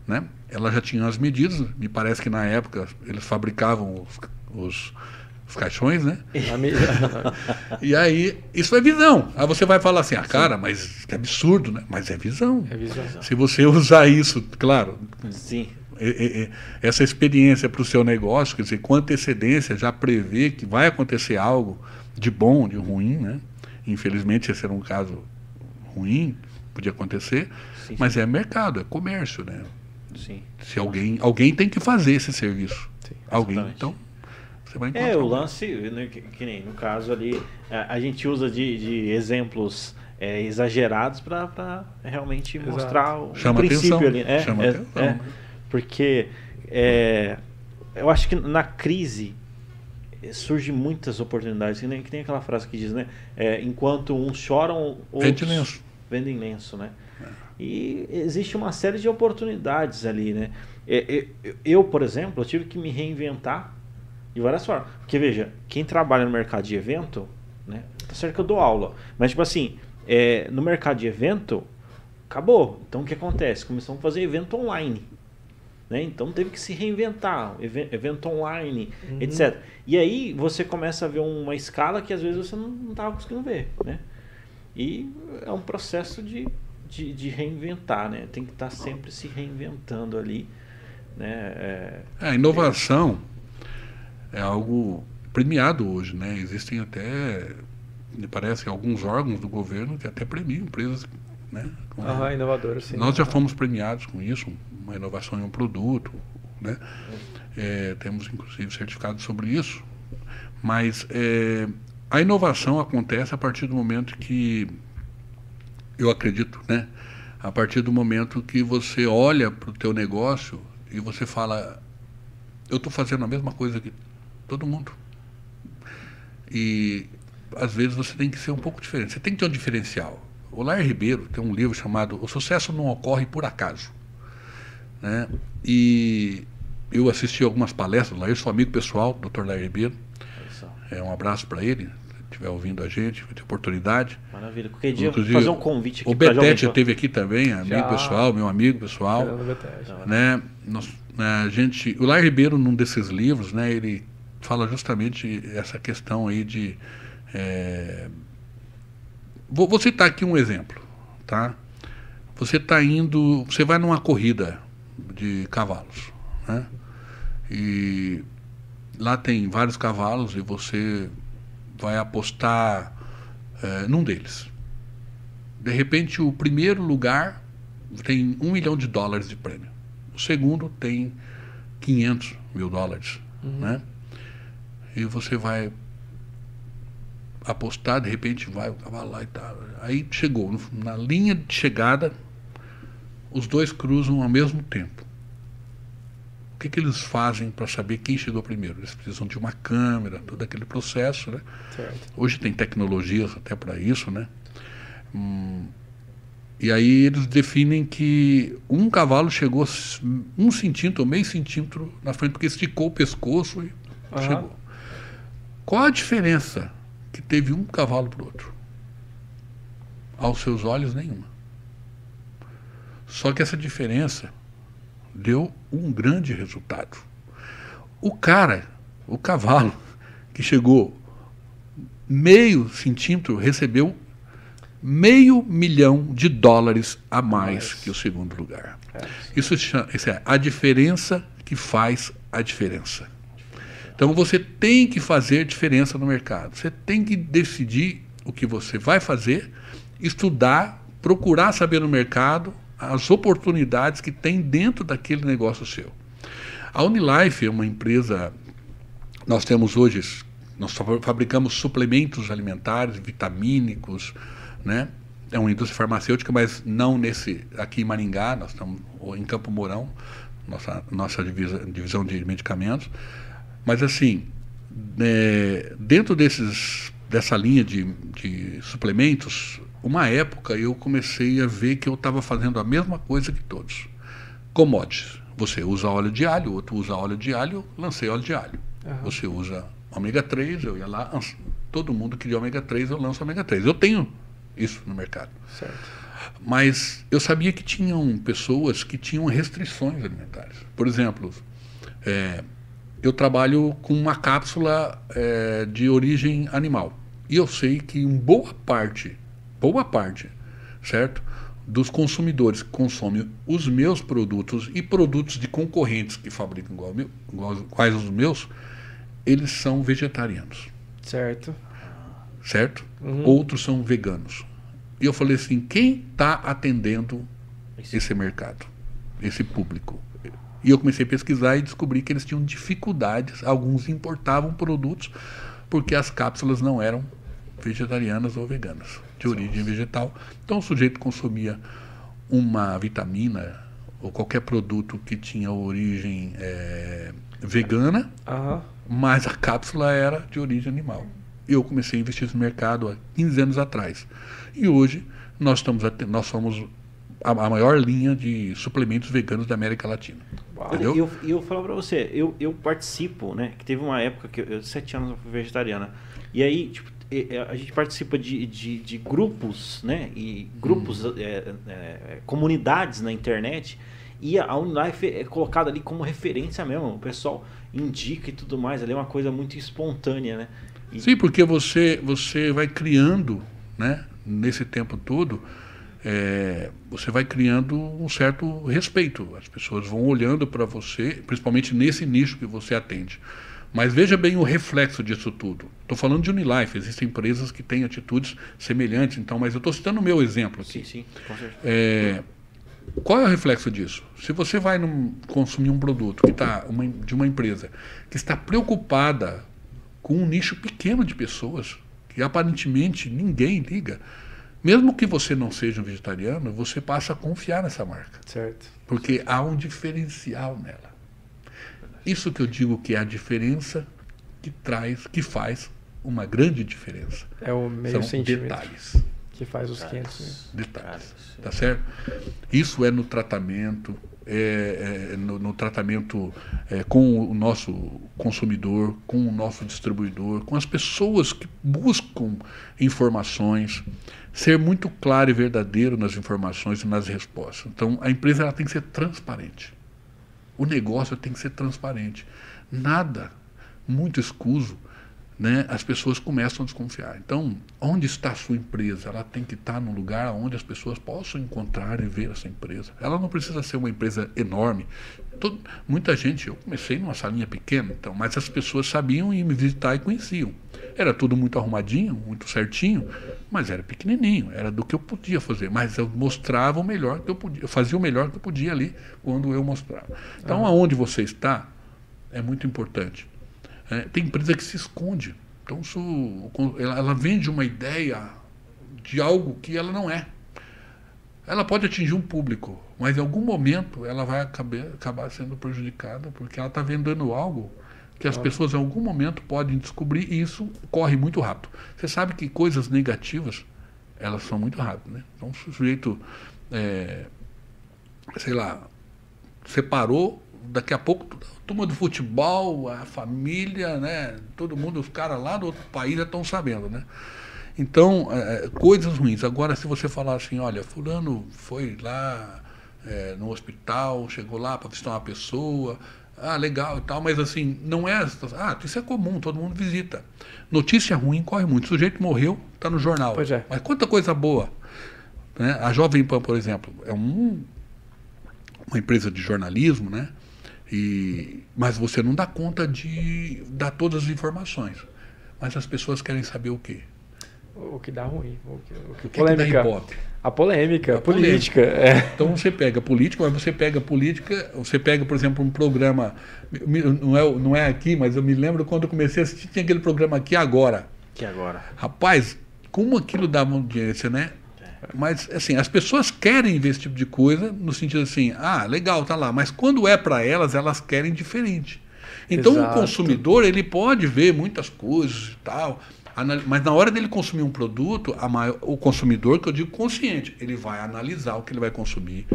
né, ela já tinha as medidas. Me parece que na época eles fabricavam os, os, os caixões, né? e aí isso é visão. Aí você vai falar assim, ah, cara, mas que absurdo, né? Mas é visão. É visão. Se você usar isso, claro. Sim essa experiência para o seu negócio, quer dizer, com antecedência, já prevê que vai acontecer algo de bom, de ruim, né? Infelizmente, esse era um caso ruim, podia acontecer, sim, mas sim. é mercado, é comércio, né? Sim. Se alguém, alguém tem que fazer esse serviço. Sim, alguém, então, você vai encontrar. É, o lance, né, que, que, nem no caso ali, a, a gente usa de, de exemplos é, exagerados para realmente Exato. mostrar o, Chama princípio atenção. ali. É, Chama é, atenção. É. Porque é, eu acho que na crise surge muitas oportunidades. Que nem, que nem aquela frase que diz, né? É, enquanto uns choram, outros lenço. vendem lenço, né? É. E existe uma série de oportunidades ali, né? É, é, eu, por exemplo, eu tive que me reinventar de várias formas. Porque, veja, quem trabalha no mercado de evento, né? Tá certo que eu dou aula. Mas, tipo assim, é, no mercado de evento, acabou. Então, o que acontece? Começamos a fazer evento online. Né? Então teve que se reinventar, evento online, uhum. etc. E aí você começa a ver uma escala que às vezes você não estava conseguindo ver. Né? E é um processo de, de, de reinventar, né? tem que estar tá sempre se reinventando ali. Né? É, é a inovação é... é algo premiado hoje. Né? Existem até, me parece, alguns órgãos do governo que até premiam empresas né? Com, inovadoras, sim. Nós já fomos premiados com isso, uma inovação em um produto, né? É, temos inclusive certificado sobre isso, mas é, a inovação acontece a partir do momento que eu acredito, né? A partir do momento que você olha para o teu negócio e você fala, eu estou fazendo a mesma coisa que todo mundo. E às vezes você tem que ser um pouco diferente. Você tem que ter um diferencial. O Lair Ribeiro tem um livro chamado O Sucesso Não Ocorre Por Acaso. Né? E eu assisti algumas palestras lá, eu sou amigo pessoal do Dr. Lair Ribeiro. É, um abraço para ele, se estiver ouvindo a gente, vai ter oportunidade. Maravilha. Qualquer dia Inclusive, fazer um convite aqui O Betete esteve aqui também, amigo Já. pessoal, meu amigo pessoal. Né? Nós, né, a gente, o Lair Ribeiro, num desses livros, né, ele fala justamente essa questão aí de. É, vou, vou citar aqui um exemplo, tá? Você está indo, você vai numa corrida de cavalos. Né? E lá tem vários cavalos e você vai apostar é, num deles. De repente, o primeiro lugar tem um milhão de dólares de prêmio. O segundo tem 500 mil dólares, uhum. né? E você vai apostar, de repente vai o cavalo lá e tal. Aí chegou, na linha de chegada, os dois cruzam ao mesmo tempo. O que, que eles fazem para saber quem chegou primeiro? Eles precisam de uma câmera, todo aquele processo, né? Certo. Hoje tem tecnologias até para isso, né? Hum, e aí eles definem que um cavalo chegou um centímetro meio centímetro na frente, porque esticou o pescoço e uhum. chegou. Qual a diferença que teve um cavalo para o outro? Aos seus olhos, nenhuma. Só que essa diferença deu um grande resultado. O cara, o cavalo, que chegou meio centímetro, recebeu meio milhão de dólares a mais que o segundo lugar. É. Isso, isso é a diferença que faz a diferença. Então você tem que fazer diferença no mercado. Você tem que decidir o que você vai fazer, estudar, procurar saber no mercado as oportunidades que tem dentro daquele negócio seu. A Unilife é uma empresa, nós temos hoje, nós fabricamos suplementos alimentares, vitamínicos, né? É uma indústria farmacêutica, mas não nesse aqui em Maringá, nós estamos em Campo Mourão, nossa nossa divisa, divisão de medicamentos. Mas assim, é, dentro desses dessa linha de, de suplementos, uma época eu comecei a ver que eu estava fazendo a mesma coisa que todos. Commodities. Você usa óleo de alho, outro usa óleo de alho, lancei óleo de alho. Uhum. Você usa ômega 3, eu ia lá, todo mundo queria ômega 3, eu lanço ômega 3. Eu tenho isso no mercado. Certo. Mas eu sabia que tinham pessoas que tinham restrições alimentares. Por exemplo, é, eu trabalho com uma cápsula é, de origem animal. E eu sei que em boa parte, boa parte, certo? Dos consumidores que consomem os meus produtos e produtos de concorrentes que fabricam igual, meu, igual quais os meus, eles são vegetarianos. Certo certo? Uhum. Outros são veganos. E eu falei assim: quem está atendendo esse mercado, esse público? E eu comecei a pesquisar e descobri que eles tinham dificuldades. Alguns importavam produtos porque as cápsulas não eram vegetarianas ou veganas, de origem vegetal. Então o sujeito consumia uma vitamina ou qualquer produto que tinha origem é, vegana, uhum. mas a cápsula era de origem animal eu comecei a investir no mercado há 15 anos atrás. E hoje nós, estamos nós somos a, a maior linha de suplementos veganos da América Latina. E eu, eu, falo para você, eu, eu participo, né? Que teve uma época que eu, sete anos eu fui vegetariana. E aí, tipo, a gente participa de, de, de grupos, né? E grupos, hum. é, é, comunidades na internet. E a Unilife é colocada ali como referência mesmo. O pessoal indica e tudo mais. Ali é uma coisa muito espontânea, né? Sim, porque você, você vai criando, né, nesse tempo todo, é, você vai criando um certo respeito. As pessoas vão olhando para você, principalmente nesse nicho que você atende. Mas veja bem o reflexo disso tudo. Estou falando de Unilife, existem empresas que têm atitudes semelhantes, então, mas eu estou citando o meu exemplo aqui. Sim, sim, com certeza. É, qual é o reflexo disso? Se você vai num, consumir um produto que tá uma, de uma empresa que está preocupada com um nicho pequeno de pessoas que aparentemente ninguém liga. Mesmo que você não seja um vegetariano, você passa a confiar nessa marca. Certo. Porque há um diferencial nela. Isso que eu digo que é a diferença que traz, que faz uma grande diferença. É o meio São sentimento detalhes. Que faz os 500 Detalhes. Tá certo? Isso é no tratamento, é, é, no, no, tratamento é, com o nosso consumidor, com o nosso distribuidor, com as pessoas que buscam informações, ser muito claro e verdadeiro nas informações e nas respostas. Então, a empresa ela tem que ser transparente. O negócio tem que ser transparente. Nada muito escuso, né, as pessoas começam a desconfiar. Então, onde está a sua empresa? Ela tem que estar num lugar onde as pessoas possam encontrar e ver essa empresa. Ela não precisa ser uma empresa enorme. Todo, muita gente, eu comecei numa salinha pequena, então, mas as pessoas sabiam ir me visitar e conheciam. Era tudo muito arrumadinho, muito certinho, mas era pequenininho, era do que eu podia fazer. Mas eu mostrava o melhor que eu podia, eu fazia o melhor que eu podia ali quando eu mostrava. Então, aonde você está é muito importante. É, tem empresa que se esconde. Então, isso, ela, ela vende uma ideia de algo que ela não é. Ela pode atingir um público, mas em algum momento ela vai acabar, acabar sendo prejudicada, porque ela está vendendo algo que as pessoas em algum momento podem descobrir e isso corre muito rápido. Você sabe que coisas negativas, elas são muito rápidas. Né? Então, o sujeito, é, sei lá, separou, daqui a pouco turma do futebol, a família, né? Todo mundo, os caras lá do outro país já estão sabendo, né? Então, é, é, coisas ruins. Agora, se você falar assim, olha, fulano foi lá é, no hospital, chegou lá para visitar uma pessoa, ah, legal e tal, mas assim, não é. Ah, isso é comum, todo mundo visita. Notícia ruim corre muito. O sujeito morreu, está no jornal. Pois é. Mas quanta coisa boa. Né? A Jovem Pan, por exemplo, é um, uma empresa de jornalismo, né? E, mas você não dá conta de dar todas as informações. Mas as pessoas querem saber o quê? O que dá ruim. O que, o que, O que, polêmica. que dá ibope? A polêmica, A política. É. Então você pega política, mas você pega política, você pega, por exemplo, um programa, não é, não é aqui, mas eu me lembro quando eu comecei a assistir, tinha aquele programa aqui agora. Que agora. Rapaz, como aquilo dava audiência, né? Mas, assim, as pessoas querem ver esse tipo de coisa, no sentido assim, ah, legal, tá lá. Mas quando é para elas, elas querem diferente. Então, Exato. o consumidor, ele pode ver muitas coisas e tal, mas na hora dele consumir um produto, maior- o consumidor, que eu digo consciente, ele vai analisar o que ele vai consumir,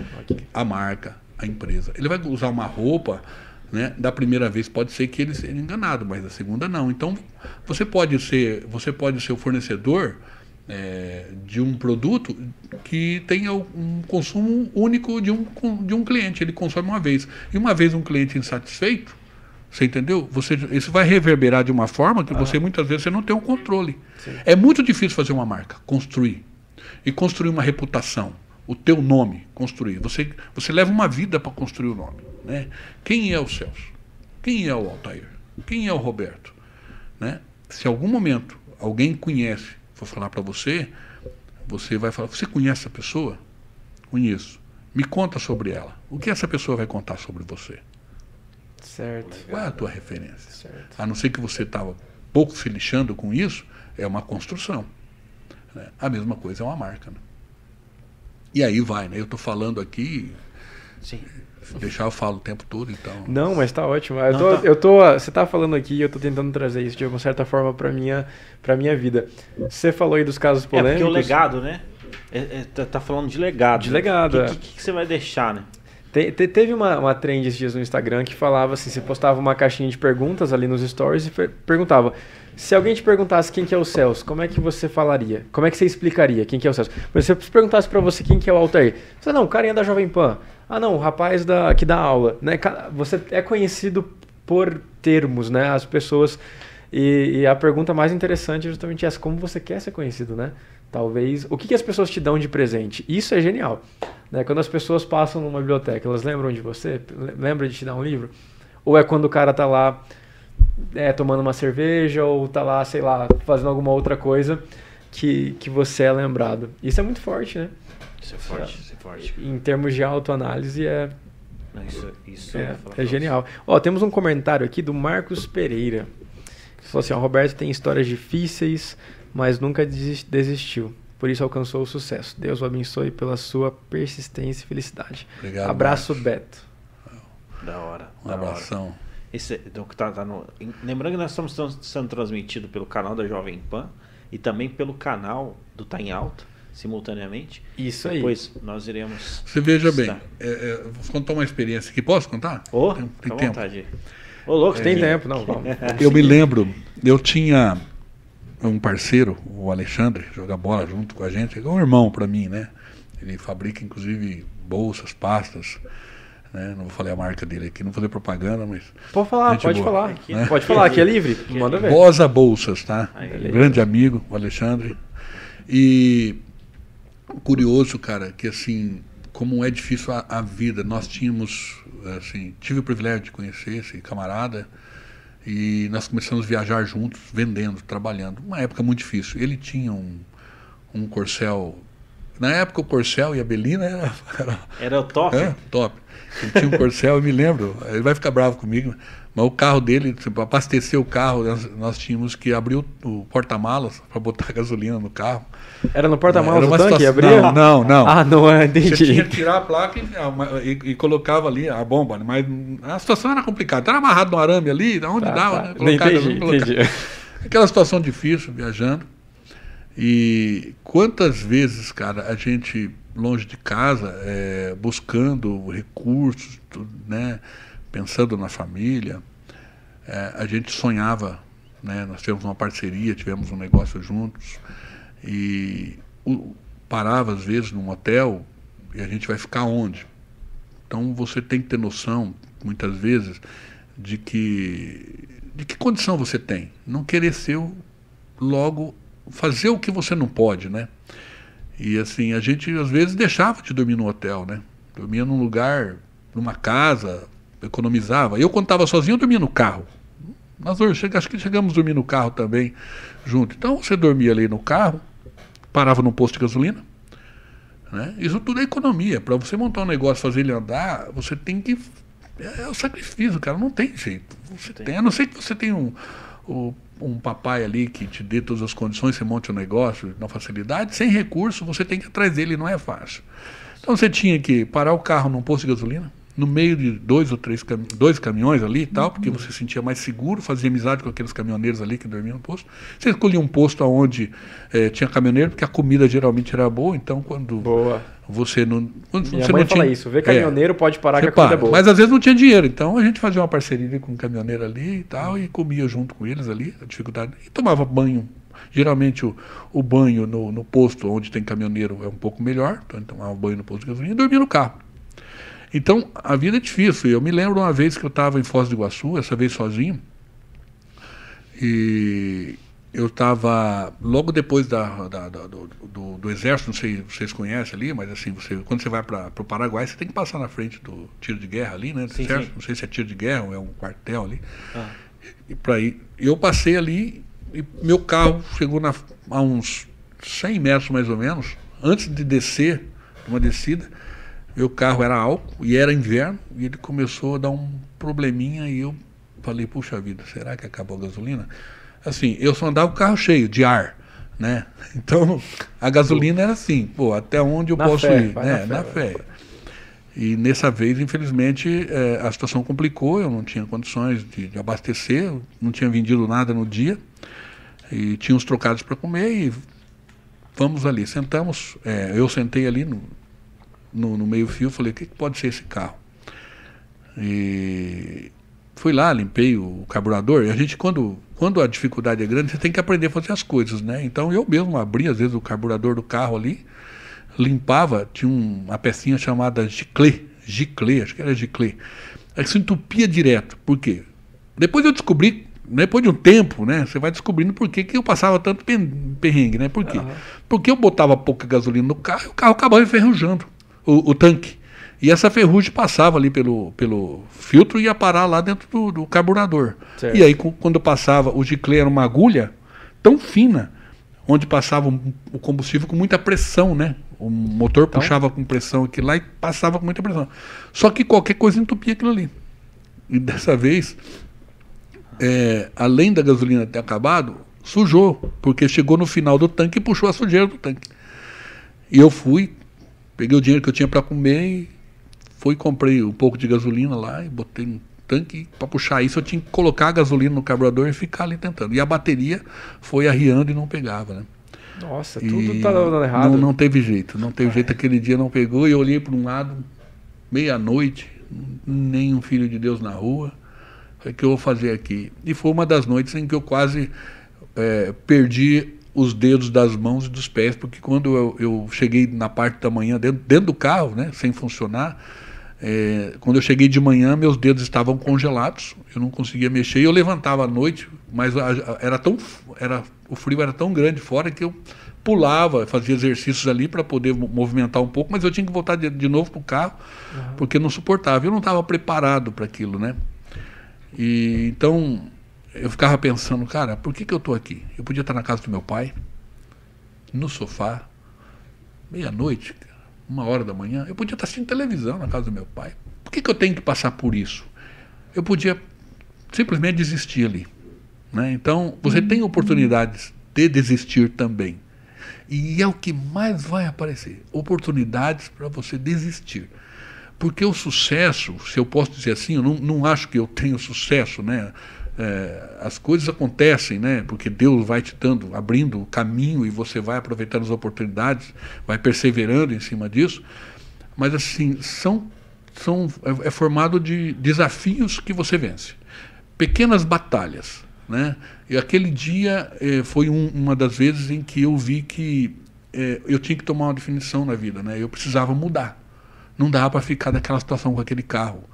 a marca, a empresa. Ele vai usar uma roupa, né? Da primeira vez pode ser que ele seja enganado, mas da segunda não. Então, você pode ser, você pode ser o fornecedor é, de um produto que tenha um consumo único de um, de um cliente. Ele consome uma vez. E uma vez um cliente insatisfeito, você entendeu? Você, isso vai reverberar de uma forma que você muitas vezes você não tem o controle. É muito difícil fazer uma marca, construir. E construir uma reputação, o teu nome, construir. Você, você leva uma vida para construir o nome. Né? Quem é o Celso? Quem é o Altair? Quem é o Roberto? Né? Se em algum momento alguém conhece, for falar para você, você vai falar: Você conhece essa pessoa? Conheço. Me conta sobre ela. O que essa pessoa vai contar sobre você? Certo. Qual é a tua referência? Certo. A não ser que você estava pouco se lixando com isso, é uma construção. né? A mesma coisa é uma marca. Né? E aí vai, né? Eu estou falando aqui, Sim. se deixar eu falo o tempo todo, então. Não, mas tá ótimo. Eu Não, tô, tá- eu tô, você tá falando aqui e eu tô tentando trazer isso de uma certa forma pra minha, pra minha vida. Você falou aí dos casos É, polêmicos. porque o legado, né? É, é, tá, tá falando de legado. De né? legado, O é. que, que, que você vai deixar, né? Te- te- teve uma, uma trend esses dias no Instagram que falava assim, você postava uma caixinha de perguntas ali nos stories e per- perguntava, se alguém te perguntasse quem que é o Celso, como é que você falaria? Como é que você explicaria quem que é o Celso? Mas se eu perguntasse pra você quem que é o Altair, você não, o carinha da Jovem Pan. Ah não, o rapaz da, que dá aula. Né? Você é conhecido por termos, né? As pessoas... E, e a pergunta mais interessante é justamente essa, como você quer ser conhecido, né? Talvez, o que, que as pessoas te dão de presente? Isso é genial. Né? Quando as pessoas passam numa biblioteca, elas lembram de você? Le- Lembram de te dar um livro? Ou é quando o cara tá lá é, tomando uma cerveja ou tá lá, sei lá, fazendo alguma outra coisa que, que você é lembrado? Isso é muito forte, né? Isso é forte, isso é forte. Em termos de autoanálise é, Não, isso isso é, é genial. Ó, temos um comentário aqui do Marcos Pereira. Que falou assim, ó, Roberto tem histórias difíceis, mas nunca desis- desistiu. Por isso alcançou o sucesso. Deus o abençoe pela sua persistência e felicidade. Obrigado, Abraço, Marcos. Beto. Da hora. Um da hora. abração. Esse, então, tá, tá no, em- lembrando que nós estamos sendo transmitidos pelo canal da Jovem Pan e também pelo canal do Tá em Alta, simultaneamente. Isso aí. Depois nós iremos. Você veja bem, estar- é, é, vou contar uma experiência aqui. Posso contar? Ô, tem, fica tem à tempo. vontade. Ô, louco, Tem tem tempo, não, vamos. Eu me lembro, eu tinha um parceiro, o Alexandre, joga bola junto com a gente, é um irmão para mim, né? Ele fabrica inclusive bolsas, pastas. Né? Não vou falar a marca dele aqui, não vou fazer propaganda, mas. Pode falar, pode boa. falar. Aqui, né? Pode falar, aqui é livre. É Manda ver. Bosa Bolsas, tá? Grande amigo, o Alexandre. E curioso, cara, que assim, como é difícil a, a vida. Nós tínhamos, assim, tive o privilégio de conhecer esse camarada e nós começamos a viajar juntos, vendendo, trabalhando. Uma época muito difícil. Ele tinha um, um Corcel. Na época o Corcel e a Belina era, era Era o top. é, top. Ele tinha um Corcel, eu me lembro, ele vai ficar bravo comigo, mas o carro dele, para abastecer o carro, nós, nós tínhamos que abrir o, o porta-malas para botar gasolina no carro. Era no porta-malas do tanque? situação- Abria? Não, não, não. Ah, não, é, entendi. Você tinha que tirar a placa e, ah, e- e colocava ali a bomba, né? mas a situação era complicada. Era amarrado no arame ali, onde Tá, dava, tá. né? Entendi, entendi. Aquela situação difícil, viajando. E quantas vezes, cara, a gente longe de casa, é, buscando recursos, tudo, né, pensando na família, é, a gente sonhava, né, nós tivemos uma parceria, tivemos um negócio juntos e o- parava às vezes num hotel e a gente vai ficar onde? Então você tem que ter noção, muitas vezes, de que de que condição você tem. Não querer ser logo fazer o que você não pode, né? E assim, a gente às vezes deixava de dormir no hotel, né? Dormia num lugar, numa casa, economizava. Eu quando estava sozinho, eu dormia no carro. Nós acho que chegamos a dormir no carro também junto. Então você dormia ali no carro, parava num posto de gasolina. Né? Isso tudo é economia. Para você montar um negócio, fazer ele andar, você tem que. É, é o sacrifício, cara. Não tem jeito. Você tem. A não ser que você tenha um, um, um papai ali que te dê todas as condições, você monte um negócio na facilidade. Sem recurso, você tem que ir atrás dele, não é fácil. Então você tinha que parar o carro num posto de gasolina, no meio de dois ou três cami dois caminhões ali e tal, porque você se sentia mais seguro, fazia amizade com aqueles caminhoneiros ali que dormiam no posto. Você escolhia um posto onde eh, tinha caminhoneiro, porque a comida geralmente era boa, então quando Boa. você não. Quando Minha você mãe não fala tinha, isso. Vê É. caminhoneiro, pode parar que a comida para. é boa. Mas às vezes não tinha dinheiro, então a gente fazia uma parceria com um caminhoneiro ali e tal, e comia junto com eles ali, a dificuldade. E tomava banho. Geralmente o, o banho no, no posto onde tem caminhoneiro é um pouco melhor, então tomava banho no posto de gasolina e dormia no carro. Então a vida é difícil. Eu me lembro uma vez que eu estava em Foz do Iguaçu, essa vez sozinho, e eu estava logo depois da, da- da- do, do- do exército, não sei se vocês conhecem ali, mas assim, você, quando você vai para o Paraguai, você tem que passar na frente do tiro de guerra ali, né? Sim, sim. Não sei se é tiro de guerra ou é um quartel ali. Ah. E para ir, eu passei ali e meu carro chegou na, a uns 100 metros mais ou menos, antes de descer, uma descida, meu carro era álcool e era inverno e ele começou a dar um probleminha e eu falei, puxa vida, será que acabou a gasolina? Assim, eu só andava com o carro cheio de ar, né? Então a gasolina era assim, pô, até onde eu Na posso fé, ir, né? na fé, Na fé. E nessa vez, infelizmente, eh, a situação complicou, eu não tinha condições de, de abastecer, não tinha vendido nada no dia, e tinha uns trocados para comer, e vamos ali. Sentamos, eh, eu sentei ali no, no, no meio-fio, falei: o que, que pode ser esse carro? E fui lá, limpei o carburador, e a gente, quando, quando a dificuldade é grande, você tem que aprender a fazer as coisas, né? Então eu mesmo abri, às vezes, o carburador do carro ali, limpava, tinha um- uma pecinha chamada giclê, giclê, acho que era giclê. Aí se entupia direto. Por quê? Depois eu descobri, depois de um tempo, né, você vai descobrindo por que, que eu passava tanto perrengue, né? Por quê? Porque eu botava pouca gasolina no carro e o carro acabava enferrujando, o, o tanque. E essa ferrugem passava ali pelo, pelo filtro e ia parar lá dentro do, do carburador. Certo. E aí, quando passava, o giclê era uma agulha tão fina, onde passava o combustível com muita pressão, né? O motor Então- puxava com pressão aqui lá e passava com muita pressão. Só que qualquer coisa entupia aquilo ali. E dessa vez, é, além da gasolina ter acabado, sujou, porque chegou no final do tanque e puxou a sujeira do tanque. E eu fui, peguei o dinheiro que eu tinha para comer e fui comprei um pouco de gasolina lá e botei no tanque para puxar isso eu tinha que colocar a gasolina no carburador e ficar ali tentando. E a bateria foi arriando e não pegava, né? Nossa, E tudo tá dando errado. Não, não teve jeito, não teve jeito. Aquele dia não pegou e eu olhei para um lado, meia-noite, nenhum filho de Deus na rua. Falei, o que eu vou fazer aqui? E foi uma das noites em que eu quase eh, perdi os dedos das mãos e dos pés, porque quando eu, eu cheguei na parte da manhã, dentro, dentro do carro, né, sem funcionar, É, quando eu cheguei de manhã, meus dedos estavam congelados, eu não conseguia mexer. Eu levantava à noite, mas a, a, era tão, era, o frio era tão grande fora que eu pulava, fazia exercícios ali para poder movimentar um pouco, mas eu tinha que voltar de, de novo para o carro, uhum. porque não suportava. Eu não estava preparado para aquilo, né? E então eu ficava pensando, cara, por que, que eu estou aqui? Eu podia estar na casa do meu pai, no sofá, meia-noite, uma hora da manhã. Eu podia estar assistindo televisão na casa do meu pai. Por que, que eu tenho que passar por isso? Eu podia simplesmente desistir ali. Né? Então, você tem oportunidades de desistir também. E é o que mais vai aparecer: oportunidades para você desistir. Porque o sucesso, se eu posso dizer assim, eu não, não acho que eu tenho sucesso, né? É, as coisas acontecem, né? Porque Deus vai te dando, abrindo o caminho e você vai aproveitando as oportunidades, vai perseverando em cima disso. Mas assim, são, são é, é formado de desafios que você vence, pequenas batalhas, né? E aquele dia eh, foi um, uma das vezes em que eu vi que eh, eu tinha que tomar uma definição na vida, né? Eu precisava mudar. Não dava para ficar naquela situação com aquele carro.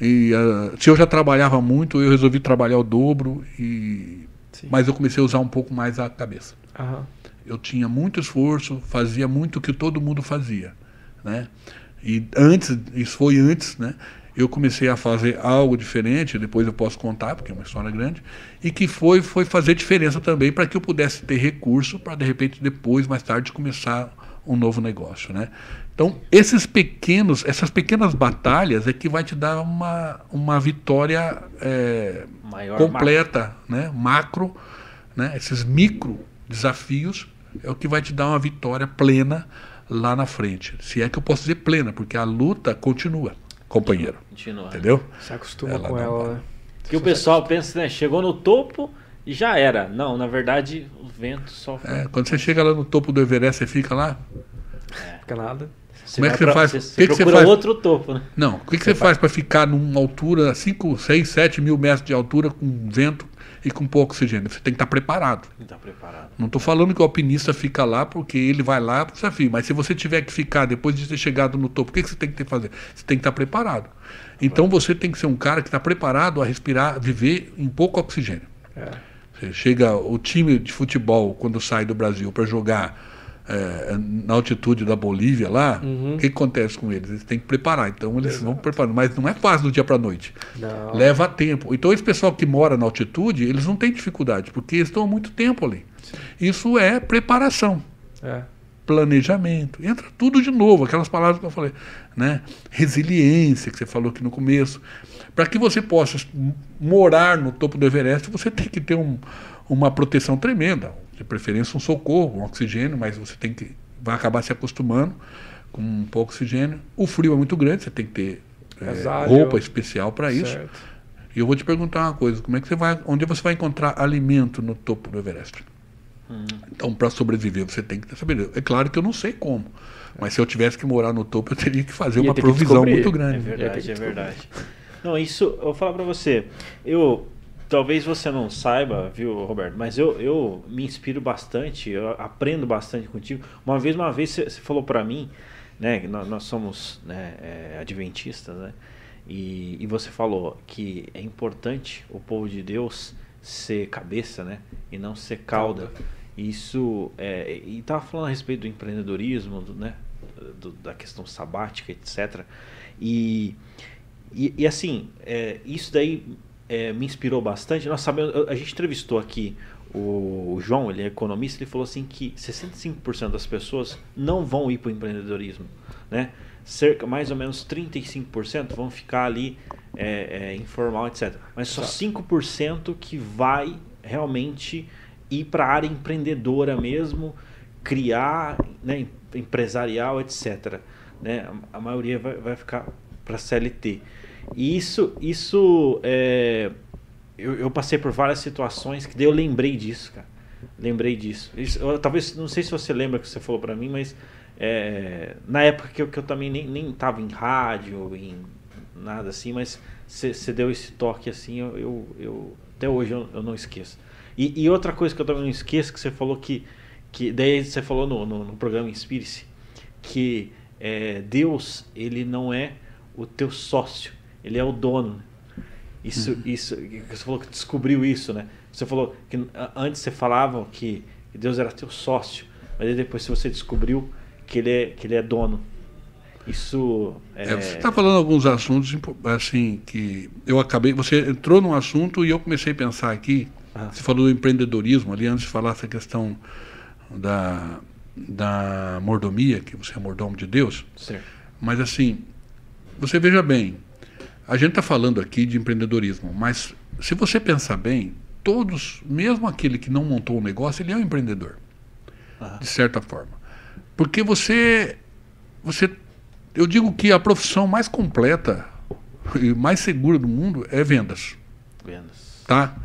E uh, se eu já trabalhava muito, eu resolvi trabalhar o dobro e mas eu comecei a usar um pouco mais a cabeça. Eu tinha muito esforço, fazia muito o que todo mundo fazia, né? E antes, isso foi antes, né? eu comecei a fazer algo diferente, depois eu posso contar, porque é uma história grande, e que foi, foi fazer diferença também para que eu pudesse ter recurso para, de repente, depois, mais tarde, começar um novo negócio. Né? Então, esses pequenos, essas pequenas batalhas é que vai te dar uma, uma vitória é, completa, macro. Né? macro, né? esses micro desafios é o que vai te dar uma vitória plena lá na frente. Se é que eu posso dizer plena, porque a luta continua companheiro. Continua. Entendeu? Se acostuma ela com ela, né? Que o pessoal pensa, né? Chegou no topo e já era. Não, na verdade, o vento só. É, quando você chega lá no topo do Everest, você fica lá? É. Fica nada. Você Como é que você pra, faz? Você, que que você faz? outro topo, né? Não, o que, que você, você faz para ficar numa altura, 5, 6, 7 mil metros de altura, com vento e com pouco oxigênio? Você tem que estar preparado. Tem que estar preparado. Não estou falando que o alpinista fica lá porque ele vai lá para o desafio, mas se você tiver que ficar depois de ter chegado no topo, o que, que você tem que fazer? Você tem que estar preparado. Então você tem que ser um cara que está preparado a respirar, viver em pouco oxigênio. É. Você chega o time de futebol quando sai do Brasil para jogar é, na altitude da Bolívia lá, uhum. o que acontece com eles? Eles têm que preparar. Então eles Exato. vão preparando. Mas não é fácil do dia para a noite. Não. Leva tempo. Então esse pessoal que mora na altitude, eles não têm dificuldade, porque eles estão há muito tempo ali. Sim. Isso é preparação. É. Planejamento. Entra tudo de novo, aquelas palavras que eu falei. Né? Resiliência, que você falou aqui no começo. Para que você possa morar no topo do Everest, você tem que ter um, uma proteção tremenda de preferência um socorro, um oxigênio, mas você tem que vai acabar se acostumando com um pouco oxigênio. O frio é muito grande, você tem que ter é, roupa especial para isso. E eu vou te perguntar uma coisa, como é que você vai, onde você vai encontrar alimento no topo do Everest? Hum. Então, para sobreviver, você tem que saber. É claro que eu não sei como, mas se eu tivesse que morar no topo, eu teria que fazer uma provisão muito grande. É verdade, é verdade. Não, isso, eu vou falar para você. Eu talvez você não saiba, viu, Roberto, mas eu, eu me inspiro bastante, eu aprendo bastante contigo. Uma vez, uma vez você, falou para mim, né, nós, nós somos né, é, adventistas, né, e, e você falou que é importante o povo de Deus ser cabeça, né, e não ser cauda. Isso, é, e estava falando a respeito do empreendedorismo, do, né, do, da questão sabática, etc. E, e, e assim, é, isso daí é, me inspirou bastante. Nós sabemos, a gente entrevistou aqui o João, ele é economista, ele falou assim que 65% das pessoas não vão ir para o empreendedorismo, né? Cerca, mais ou menos 35% vão ficar ali é, é, informal, etc. Mas só 5% que vai realmente ir para a área empreendedora mesmo, criar, né, empresarial, etc. Né? A maioria vai, vai ficar para CLT. E isso, isso é, eu, eu, passei por várias situações que daí eu lembrei disso, cara. Lembrei disso. Isso, eu, talvez, não sei se você lembra que você falou para mim, mas é, na época que eu, que eu também nem, nem tava em rádio, em nada assim, mas você deu esse toque assim, eu, eu, eu até hoje eu, eu não esqueço. E, e, outra coisa que eu também não esqueço, que você falou que, que daí você falou no, no, no programa Inspire-se, que é, Deus, ele não é o teu sócio, ele é o dono. Isso, uhum. isso, você falou que descobriu isso, né? Você falou que antes você falava que Deus era teu sócio, mas depois você descobriu que ele é, que ele é dono. Isso é... é você está falando alguns assuntos assim que eu acabei. Você entrou num assunto e eu comecei a pensar aqui. Ah. Você falou do empreendedorismo ali antes de falar essa questão da, da mordomia, que você é mordomo de Deus. Certo. Mas assim, você veja bem, a gente está falando aqui de empreendedorismo, mas se você pensar bem, todos, mesmo aquele que não montou um negócio, ele é um empreendedor, ah. de certa forma, porque você, você, eu digo que a profissão mais completa e mais segura do mundo é vendas. Vendas. Tá?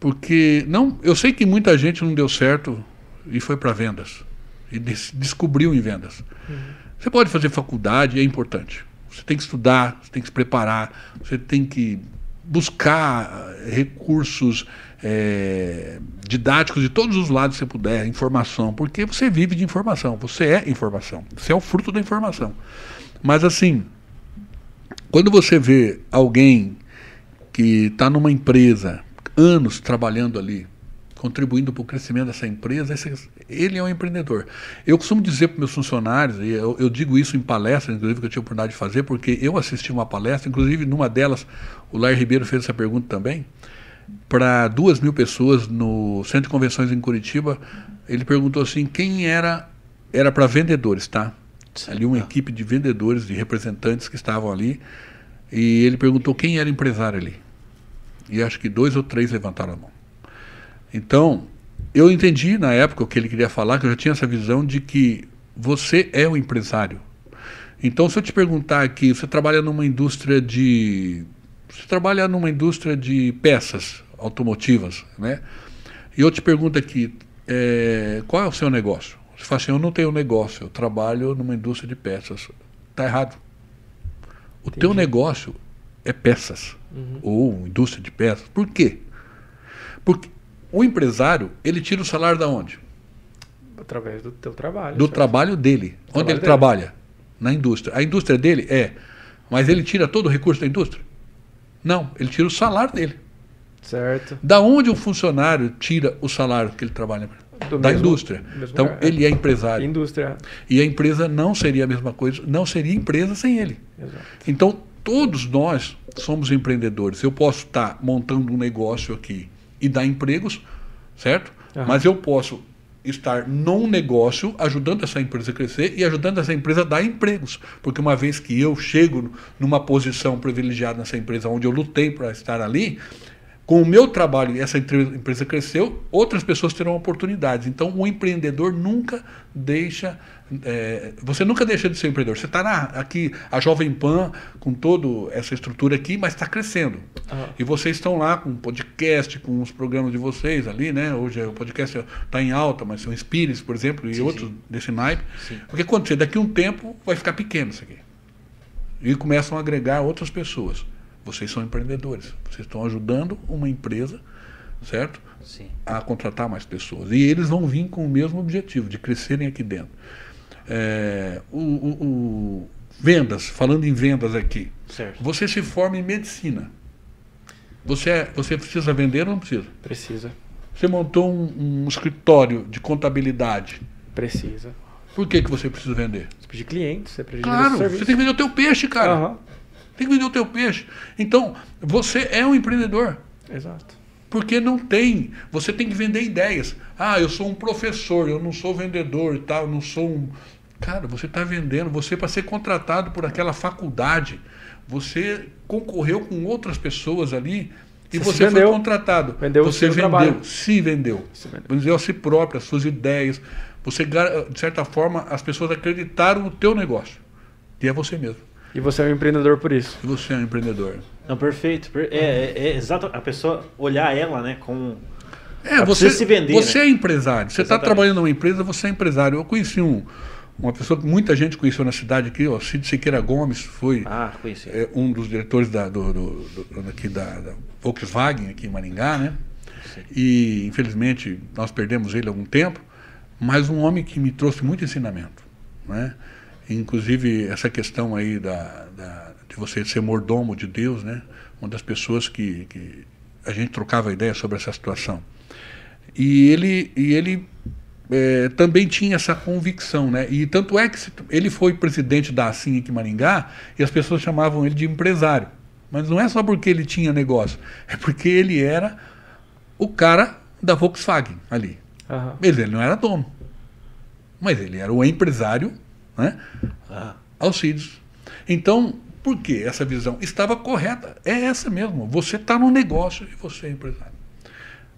Porque não, eu sei que muita gente não deu certo e foi para vendas e des descobriu em vendas. Uhum. Você pode fazer faculdade, é importante. Você tem que estudar, você tem que se preparar, você tem que buscar eh, recursos é, didáticos de todos os lados que você puder, informação, porque você vive de informação, você é informação, você é o fruto da informação. Mas assim, quando você vê alguém que está numa empresa, anos trabalhando ali, contribuindo para o crescimento dessa empresa, ele é um empreendedor. Eu costumo dizer para meus funcionários, e eu, eu, digo isso em palestras, inclusive, que eu tive a oportunidade de fazer, porque eu assisti uma palestra, inclusive numa delas, o Lair Ribeiro fez essa pergunta também, para duas mil pessoas no Centro de Convenções em Curitiba. Ele perguntou assim: quem era. Era para vendedores, tá? Ali uma equipe de vendedores, de representantes que estavam ali. E ele perguntou quem era empresário ali. E acho que dois ou três levantaram a mão. Então, eu entendi na época o que ele queria falar, que eu já tinha essa visão de que você é o empresário. Então, se eu te perguntar aqui, você trabalha numa indústria de. Você trabalha numa indústria de peças automotivas, né? E eu te pergunto aqui, é, qual é o seu negócio? Você fala assim, eu não tenho negócio, eu trabalho numa indústria de peças. Está errado. O Entendi. teu negócio é peças, uhum. ou indústria de peças. Por quê? Porque o empresário, ele tira o salário da onde? Através do teu trabalho. Do certo? trabalho dele. onde ele dele. trabalha? Na indústria. A indústria dele é, mas ele tira todo o recurso da indústria? Não, ele tira o salário dele. Certo. Da onde o funcionário tira o salário que ele trabalha? Do da mesmo, indústria. Então, lugar. ele é empresário. Indústria. E a empresa não seria a mesma coisa, não seria empresa sem ele. Exato. Então, todos nós somos empreendedores. Eu posso estar montando um negócio aqui e dar empregos, certo? Uhum. Mas eu posso estar num negócio ajudando essa empresa a crescer e ajudando essa empresa a dar empregos. Porque uma vez que eu chego numa posição privilegiada nessa empresa onde eu lutei para estar ali, com o meu trabalho e essa empresa cresceu, outras pessoas terão oportunidades. Então, o empreendedor nunca deixa é, você nunca deixa de ser empreendedor. Você está aqui, a Jovem Pan, com toda essa estrutura aqui, mas está crescendo. Uhum. E vocês estão lá com podcast, com os programas de vocês ali, né? Hoje o podcast está em alta, mas são Spirits, por exemplo, e sim, outros sim. desse naipe. Sim. Porque acontecer daqui a um tempo vai ficar pequeno isso aqui. E começam a agregar outras pessoas. Vocês são empreendedores. Vocês estão ajudando uma empresa, certo? Sim. A contratar mais pessoas. E eles vão vir com o mesmo objetivo, de crescerem aqui dentro. É, o, o, o, vendas, falando em vendas aqui. Certo. Você se forma em medicina. Você, é, você precisa vender ou não precisa? Precisa. Você montou um, um escritório de contabilidade. Precisa. Por que, que você precisa vender? Você precisa de clientes, você precisa claro, de Claro, você tem que vender o teu peixe, cara. Uhum. Tem que vender o teu peixe. Então, você é um empreendedor. Exato. Porque não tem. Você tem que vender ideias. Ah, eu sou um professor, eu não sou vendedor e tal, eu não sou um, Cara, você está vendendo, você para ser contratado por aquela faculdade, você concorreu com outras pessoas ali e você, você foi contratado. Vendeu você vendeu, trabalho. se vendeu. Se vendeu. Vendeu a si próprio, as suas ideias. Você, de certa forma, as pessoas acreditaram no teu negócio. E é você mesmo. E você é um empreendedor por isso. E você é um empreendedor. Não, perfeito. É, é, é exato. A pessoa olhar ela, né, com é, você se vender. Você né? é empresário. Você está trabalhando numa empresa, você é empresário. Eu conheci um, uma pessoa que muita gente conheceu na cidade aqui, o Cid Siqueira Gomes, foi ah, é, um dos diretores da, do, do, do, aqui da, da, Volkswagen, aqui em Maringá, né? Sim. E infelizmente nós perdemos ele há algum tempo, mas um homem que me trouxe muito ensinamento, né? Inclusive essa questão aí da, da de você ser mordomo de Deus, né? Uma das pessoas que, que a gente trocava ideia sobre essa situação. E ele, e ele é, também tinha essa convicção, né? E tanto é que ele foi presidente da Assim aqui em Maringá e as pessoas chamavam ele de empresário. Mas não é só porque ele tinha negócio, é porque ele era o cara da Volkswagen ali. Uhum. Ele, ele não era dono, mas ele era o empresário, né? Ah. Alcides. Então, por que essa visão estava correta? É essa mesmo. Você está no negócio e você é empresário.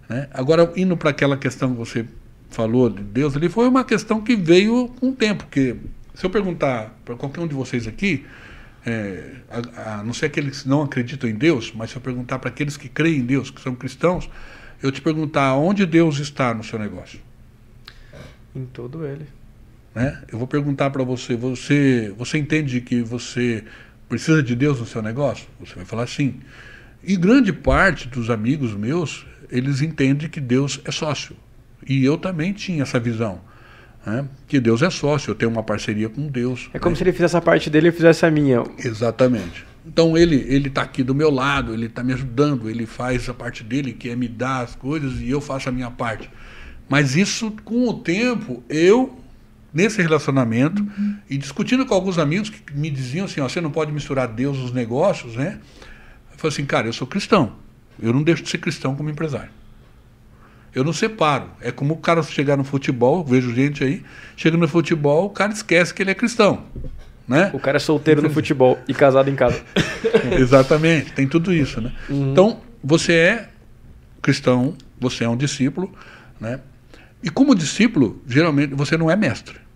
Né? Agora, indo para aquela questão que você falou de Deus, ele foi uma questão que veio com o tempo. Porque se eu perguntar para qualquer um de vocês aqui, é, a, a, não sei aqueles que não acreditam em Deus, mas se eu perguntar para aqueles que creem em Deus, que são cristãos, eu te perguntar onde Deus está no seu negócio. Em todo ele. Né? Eu vou perguntar para você, você, você entende que você precisa de Deus no seu negócio? Você vai falar sim. E grande parte dos amigos meus, eles entendem que Deus é sócio. E eu também tinha essa visão. Né? Que Deus é sócio, eu tenho uma parceria com Deus. É como né? se ele fizesse a parte dele e eu fizesse a minha. Exatamente. Então ele ele está aqui do meu lado, ele está me ajudando, ele faz a parte dele, que é me dar as coisas e eu faço a minha parte. Mas isso, com o tempo, eu nesse relacionamento uhum. e discutindo com alguns amigos que me diziam assim, ó, você não pode misturar Deus nos negócios, né? Eu falei assim, cara, eu sou cristão, eu não deixo de ser cristão como empresário. Eu não separo. É como o cara chegar no futebol, vejo gente aí, chega no futebol, o cara esquece que ele é cristão. Né? O cara é solteiro no futebol e casado em casa. Exatamente, tem tudo isso. Né? Uhum. Então, você é cristão, você é um discípulo, né? E como discípulo, geralmente você não é mestre.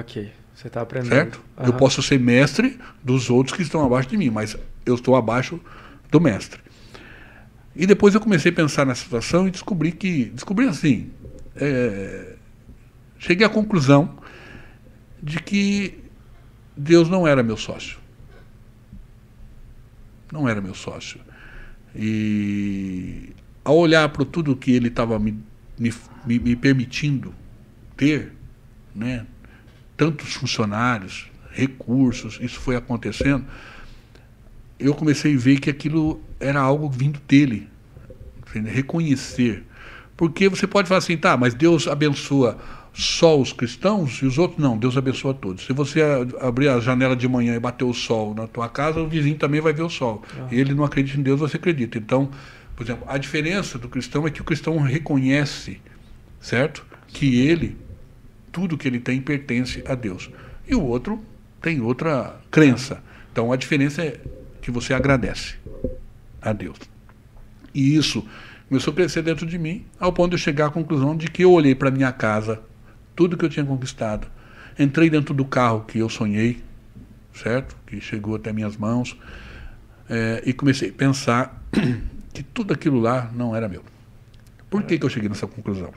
Ok, você está aprendendo. Certo? Uhum. Eu posso ser mestre dos outros que estão abaixo de mim, mas eu estou abaixo do mestre. E depois eu comecei a pensar nessa situação e descobri que. Descobri assim. É, cheguei à conclusão de que Deus não era meu sócio. Não era meu sócio. E ao olhar para tudo que ele estava me, me, me, permitindo ter, né, tantos funcionários, recursos, isso foi acontecendo, eu comecei a ver que aquilo era algo vindo dele. Reconhecer. Porque você pode falar assim, tá, mas Deus abençoa só os cristãos e os outros não, Deus abençoa todos. Se você abrir a janela de manhã e bater o sol na tua casa, o vizinho também vai ver o sol. Uhum. Ele não acredita em Deus, você acredita. Então, por exemplo, a diferença do cristão é que o cristão reconhece, certo? Que ele, tudo que ele tem pertence a Deus. E o outro tem outra crença. Então a diferença é que você agradece a Deus. E isso começou a crescer dentro de mim, ao ponto de eu chegar à conclusão de que eu olhei para minha casa, tudo que eu tinha conquistado, entrei dentro do carro que eu sonhei, certo? Que chegou até minhas mãos, é, e comecei a pensar que tudo aquilo lá não era meu. Por que, que eu cheguei nessa conclusão?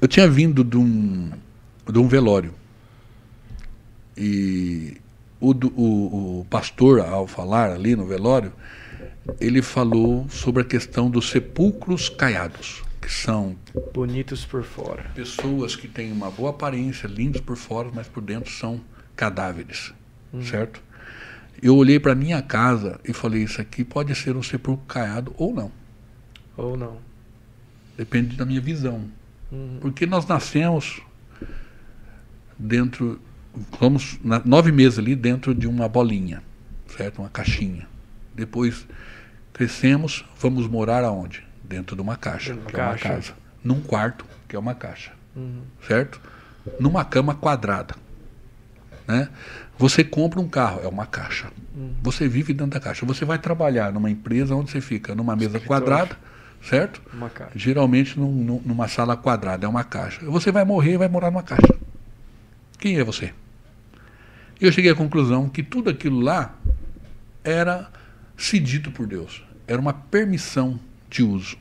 Eu tinha vindo de um, de um velório. E o, o, o pastor, ao falar ali no velório, ele falou sobre a questão dos sepulcros caiados, que são bonitos por fora. Pessoas que têm uma boa aparência, lindos por fora, mas por dentro são cadáveres, hum. certo? Eu olhei para minha casa e falei: isso aqui pode ser um sepulcro caiado ou não. Ou não. Depende da minha visão. Uhum. Porque nós nascemos dentro, vamos nove meses ali dentro de uma bolinha, certo? Uma caixinha. Depois crescemos, vamos morar aonde? Dentro de uma caixa, uma que caixa. é uma casa. Num quarto, que é uma caixa. Uhum. Certo? Numa cama quadrada. Né? Você compra um carro, é uma caixa. Uhum. Você vive dentro da caixa. Você vai trabalhar numa empresa onde você fica numa mesa Escritório. quadrada, certo? Uma caixa. Geralmente num, numa sala quadrada, é uma caixa. Você vai morrer e vai morar numa caixa. Quem é você? Eu cheguei à conclusão que tudo aquilo lá era cedido por Deus. Era uma permissão de uso.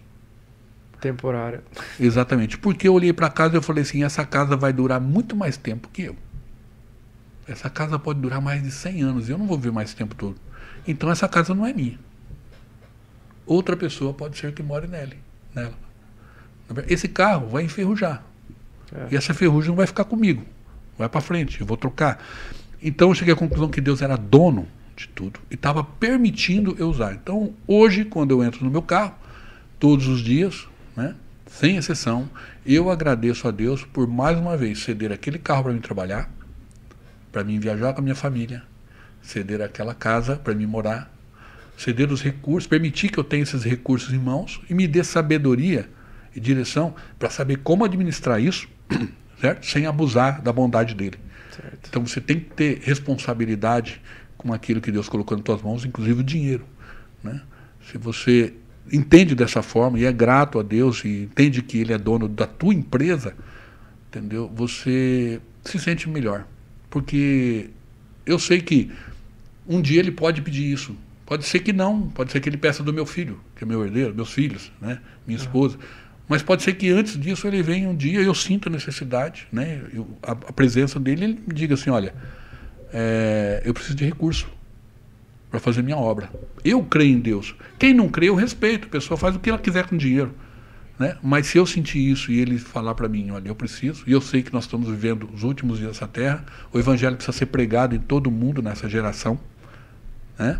Temporária. Exatamente. Porque eu olhei para casa e eu falei assim: essa casa vai durar muito mais tempo que eu. Essa casa pode durar mais de 100 anos e eu não vou ver mais tempo todo. Então essa casa não é minha. Outra pessoa pode ser que more nele, nela. Esse carro vai enferrujar. É. E essa ferrugem não vai ficar comigo. Vai para frente, eu vou trocar. Então eu cheguei à conclusão que Deus era dono de tudo e estava permitindo eu usar. Então hoje, quando eu entro no meu carro, todos os dias, né, sem exceção, eu agradeço a Deus por mais uma vez ceder aquele carro para mim trabalhar, para mim viajar com a minha família, ceder aquela casa para mim morar, ceder os recursos, permitir que eu tenha esses recursos em mãos e me dê sabedoria e direção para saber como administrar isso, certo? Sem abusar da bondade dele. Certo. Então você tem que ter responsabilidade com aquilo que Deus colocou nas tuas mãos, inclusive o dinheiro, né? Se você entende dessa forma e é grato a Deus e entende que Ele é dono da tua empresa, entendeu? Você se sente melhor. Porque eu sei que um dia Ele pode pedir isso. Pode ser que não, pode ser que Ele peça do meu filho, que é meu herdeiro, meus filhos, né? minha esposa. Mas pode ser que antes disso ele venha um dia e eu sinta a necessidade, né? Eu, a, a, presença dele, ele me diga assim, olha, é, eu preciso de recurso para fazer minha obra. Eu creio em Deus. Quem não crê, eu respeito. A pessoa faz o que ela quiser com dinheiro. Né? Mas se eu sentir isso e ele falar para mim, olha, eu preciso, e eu sei que nós estamos vivendo os últimos dias dessa terra, o evangelho precisa ser pregado em todo mundo nessa geração. Né?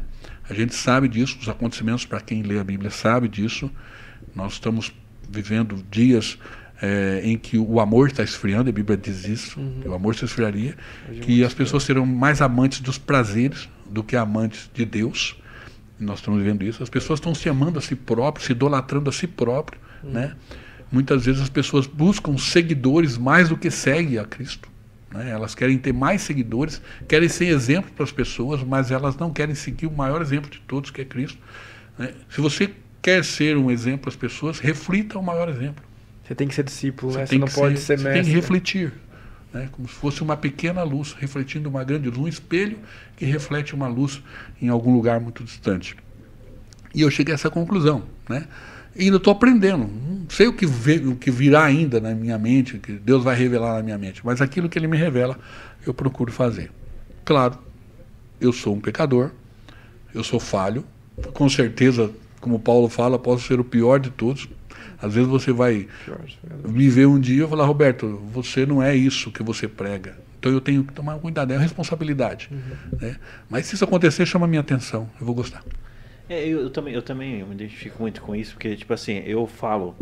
A gente sabe disso, os acontecimentos, para quem lê a Bíblia, sabe disso. Nós estamos vivendo dias é, em que o amor está esfriando, a Bíblia diz isso, uhum. que o amor se esfriaria, que as pessoas serão mais amantes dos prazeres do que amantes de Deus. Nós estamos vendo isso. As pessoas estão se amando a si próprias, se idolatrando a si próprio. Uhum. Né? Muitas vezes as pessoas buscam seguidores mais do que seguem a Cristo. Né? Elas querem ter mais seguidores, querem ser exemplo para as pessoas, mas elas não querem seguir o maior exemplo de todos, que é Cristo. Né? Se você quer ser um exemplo para as pessoas, reflita o maior exemplo. Você tem que ser discípulo, você, né? você não pode ser, ser mestre. Você tem que refletir né? como se fosse uma pequena luz refletindo uma grande luz, um espelho que reflete uma luz em algum lugar muito distante. E eu cheguei a essa conclusão. Né? E ainda estou aprendendo. Não sei o que, o que virá ainda na minha mente, que Deus vai revelar na minha mente, mas aquilo que Ele me revela, eu procuro fazer. Claro, eu sou um pecador, eu sou falho, com certeza, como Paulo fala, posso ser o pior de todos, às vezes você vai me ver um dia e falar, Roberto, você não é isso que você prega. Então eu tenho que tomar cuidado, é uma responsabilidade. Uhum. Né? Mas se isso acontecer, chama a minha atenção, eu vou gostar. É, eu, eu, também, eu também me identifico muito com isso, porque, tipo assim, eu falo,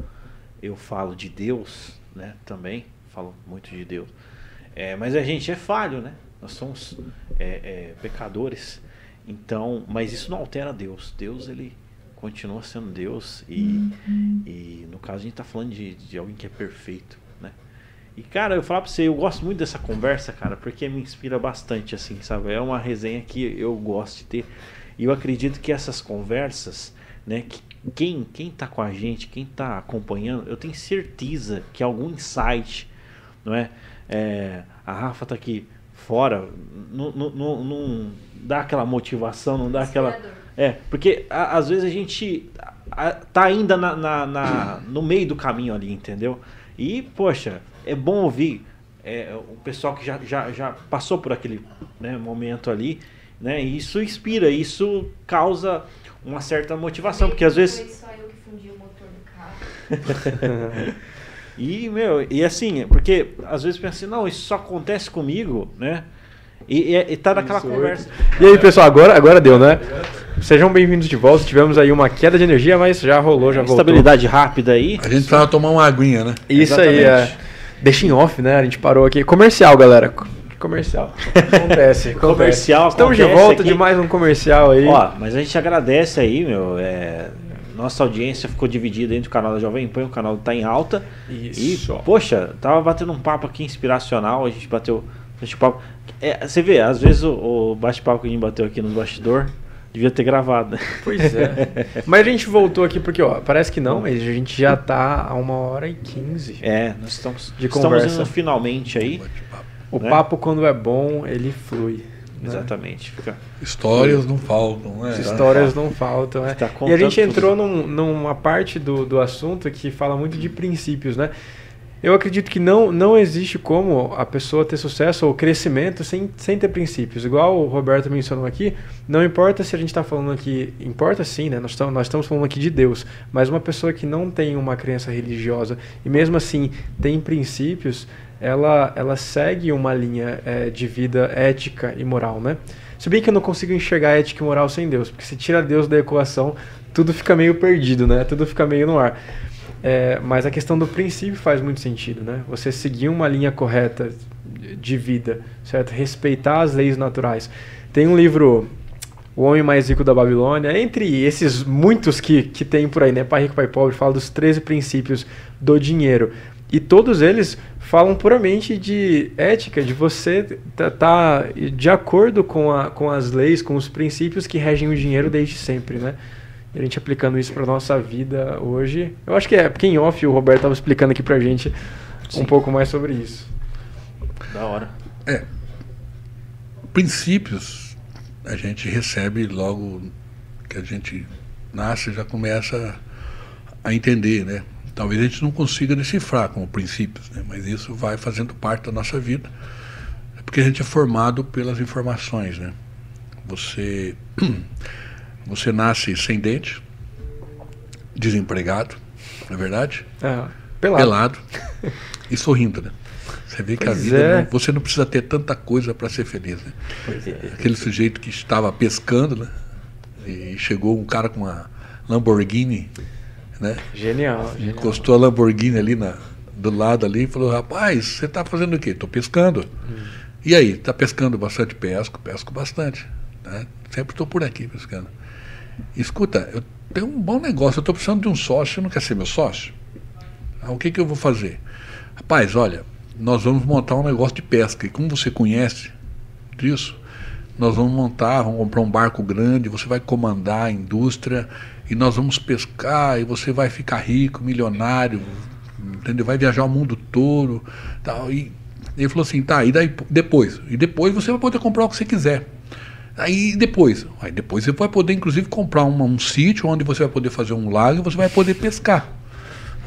eu falo de Deus, né, também, falo muito de Deus. É, mas a gente é falho, né? Nós somos é, é, pecadores. Então, mas isso não altera Deus. Deus, ele continua sendo Deus e, uhum. e no caso a gente está falando de, de alguém que é perfeito, né? E cara, eu falo para você, eu gosto muito dessa conversa, cara, porque me inspira bastante, assim, sabe? É uma resenha que eu gosto de ter. E eu acredito que essas conversas, né, que quem, quem tá com a gente, quem tá acompanhando, eu tenho certeza que algum insight, não é? é a Rafa tá aqui fora, não, não, não, não dá aquela motivação, não dá aquela é, porque a, às vezes a gente a, tá ainda na, na, na, no meio do caminho ali, entendeu? E, poxa, é bom ouvir é, o pessoal que já, já, já passou por aquele né, momento ali, né? E isso inspira, isso causa uma certa motivação, porque às vezes. Foi só eu que fundi o motor do carro. e, meu, e assim, porque às vezes pensa assim, não, isso só acontece comigo, né? E, e, e tá naquela isso, conversa. E aí, pessoal, agora, agora deu, né? Sejam bem-vindos de volta. Tivemos aí uma queda de energia, mas já rolou, já voltou. Estabilidade rápida aí. A gente precisava tomar uma aguinha, né? Isso Exatamente. aí, é. Deixa em off, né? A gente parou aqui. Comercial, galera. Comercial. Acontece. comercial Estamos de volta aqui. de mais um comercial aí. Ó, mas a gente agradece aí, meu. É, nossa audiência ficou dividida entre o canal da Jovem Pan, o canal tá em alta. Isso. E, poxa, tava batendo um papo aqui inspiracional. A gente bateu. Bate-papo. É, você vê, às vezes o, o bate-papo que a gente bateu aqui nos bastidores Devia ter gravado, né? Pois é. mas a gente voltou aqui porque, ó, parece que não, mas a gente já tá a uma hora e quinze. É, nós estamos, de conversa. estamos indo finalmente aí. O né? papo, quando é bom, ele flui. Né? Exatamente. Fica... Histórias não faltam, né? Histórias não faltam, né? e a gente entrou num, numa parte do, do assunto que fala muito de princípios, né? Eu acredito que não, não existe como a pessoa ter sucesso ou crescimento sem, sem ter princípios. Igual o Roberto mencionou aqui, não importa se a gente está falando aqui, importa sim, né? Nós estamos, nós estamos falando aqui de Deus, mas uma pessoa que não tem uma crença religiosa e mesmo assim tem princípios, ela, ela segue uma linha é, de vida ética e moral, né? Se bem que eu não consigo enxergar ética e moral sem Deus, porque se tira Deus da equação, tudo fica meio perdido, né? Tudo fica meio no ar. É, mas a questão do princípio faz muito sentido, né? Você seguir uma linha correta de vida, certo? Respeitar as leis naturais. Tem um livro, O Homem Mais Rico da Babilônia, entre esses muitos que, que tem por aí, né? Pai Rico, Pai Pobre, fala dos 13 princípios do dinheiro. E todos eles falam puramente de ética, de você estar tá, tá de acordo com, a, com as leis, com os princípios que regem o dinheiro desde sempre, né? a gente aplicando isso para nossa vida hoje. Eu acho que é, porque em off o Roberto estava explicando aqui para a gente Sim. um pouco mais sobre isso. Da hora. É. Princípios a gente recebe logo que a gente nasce já começa a entender, né? Talvez a gente não consiga decifrar como princípios, né? mas isso vai fazendo parte da nossa vida. É porque a gente é formado pelas informações, né? Você Você nasce sem dente, desempregado, não é verdade? É, pelado. Pelado e sorrindo, né? Você vê que pois a vida. É. Não, você não precisa ter tanta coisa para ser feliz, né? É. Aquele sujeito que estava pescando, né? E chegou um cara com uma Lamborghini, né? Genial. Encostou a Lamborghini ali na, do lado ali e falou: Rapaz, você está fazendo o quê? Estou pescando. Hum. E aí, está pescando bastante? Pesco, pesco bastante. Né? Sempre estou por aqui pescando. Escuta, eu tenho um bom negócio, eu estou precisando de um sócio, você não quer ser meu sócio? Ah, o que, que eu vou fazer? Rapaz, olha, nós vamos montar um negócio de pesca, e como você conhece disso, nós vamos montar, vamos comprar um barco grande, você vai comandar a indústria, e nós vamos pescar, e você vai ficar rico, milionário, entendeu? Vai viajar o mundo todo. Tal, e ele falou assim, tá, e daí depois? E depois você vai poder comprar o que você quiser. Aí depois, aí depois você vai poder inclusive comprar um, sítio onde você vai poder fazer um lago e você vai poder pescar,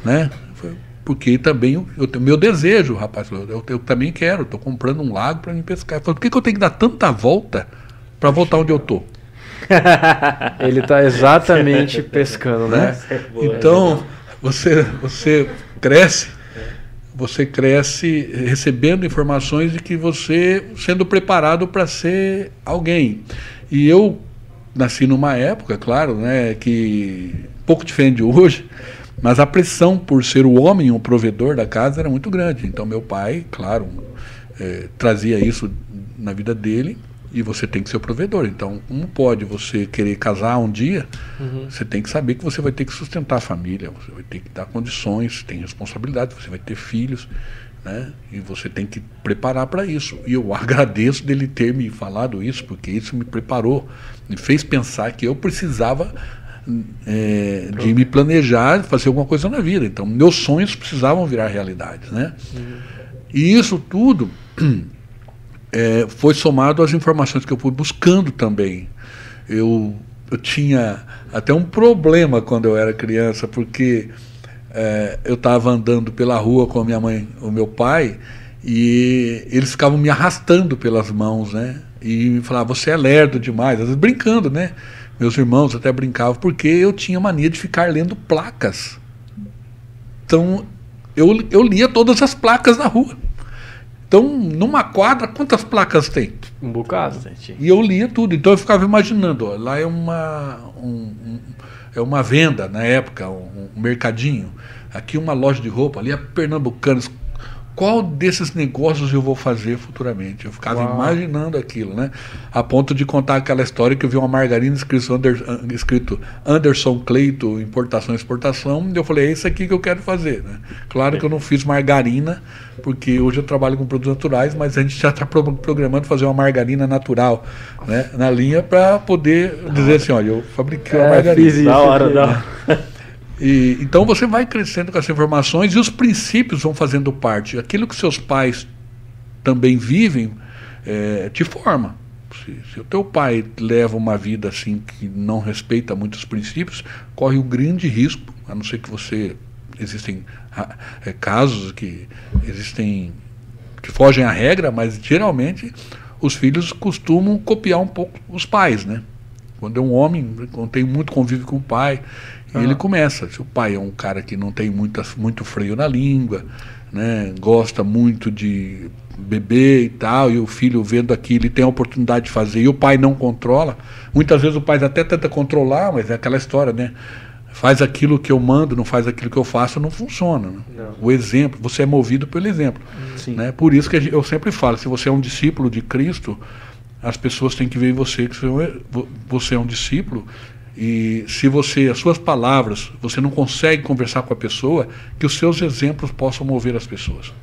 né? Porque também tenho meu desejo, rapaz, eu, eu, eu também quero, estou comprando um lago para me pescar. Eu falo, por que, que eu tenho que dar tanta volta para voltar onde eu tô? Ele está exatamente pescando, né? Então você você cresce você cresce recebendo informações de que você sendo preparado para ser alguém. E eu nasci numa época, claro, né, que pouco diferente de hoje, mas a pressão por ser o homem, o provedor da casa, era muito grande. Então meu pai, claro, é, trazia isso na vida dele e você tem que ser o provedor. Então, como pode você querer casar um dia? Uhum. Você tem que saber que você vai ter que sustentar a família, você vai ter que dar condições, tem responsabilidade, você vai ter filhos, né? E você tem que preparar para isso. E eu agradeço dele ter me falado isso, porque isso me preparou, me fez pensar que eu precisava é, de me planejar, fazer alguma coisa na vida. Então, meus sonhos precisavam virar realidade, né? Uhum. E isso tudo é, foi somado às informações que eu fui buscando também. Eu, eu tinha até um problema quando eu era criança, porque é, eu estava andando pela rua com a minha mãe, o meu pai, e eles ficavam me arrastando pelas mãos, né? E me falavam, você é lerdo demais, às vezes brincando, né? Meus irmãos até brincavam, porque eu tinha mania de ficar lendo placas. Então, eu, eu lia todas as placas na rua. Então, numa quadra, quantas placas tem? Um bocado. E eu lia tudo. Então eu ficava imaginando, ó, lá é uma, um, um, é uma venda na época, um, um, mercadinho. Aqui uma loja de roupa, ali é Pernambucanas qual desses negócios eu vou fazer futuramente? Eu ficava Uau. imaginando aquilo, né? A ponto de contar aquela história que eu vi uma margarina escrito, Under, escrito Anderson Cleito, importação e exportação, e eu falei, é isso aqui que eu quero fazer, né? Claro que eu não fiz margarina, porque hoje eu trabalho com produtos naturais, mas a gente já está programando fazer uma margarina natural, né? Na linha para poder dizer assim, olha, eu fabriquei uma é, margarina. Fiz isso da hora, da hora. E, então você vai crescendo com essas informações e os princípios vão fazendo parte. Aquilo que seus pais também vivem é, te forma. Se, se, o teu pai leva uma vida assim que não respeita muitos princípios, corre um grande risco, a não ser que você existem ah, é, casos que existem que fogem à regra, mas geralmente os filhos costumam copiar um pouco os pais, né? Quando é um homem, quando tem muito convívio com o pai, e ele começa. Se o pai é um cara que não tem muita, muito freio na língua, né? gosta muito de beber e tal, e o filho vendo aquilo, ele tem a oportunidade de fazer, e o pai não controla. Muitas vezes o pai até tenta controlar, mas é aquela história, né? Faz aquilo que eu mando, não faz aquilo que eu faço, não funciona. Né? Não. O exemplo, você é movido pelo exemplo. Sim. Né? Por isso que eu sempre falo, se você é um discípulo de Cristo, as pessoas têm que ver em você que você é um discípulo e se você, as suas palavras, você não consegue conversar com a pessoa, que os seus exemplos possam mover as pessoas,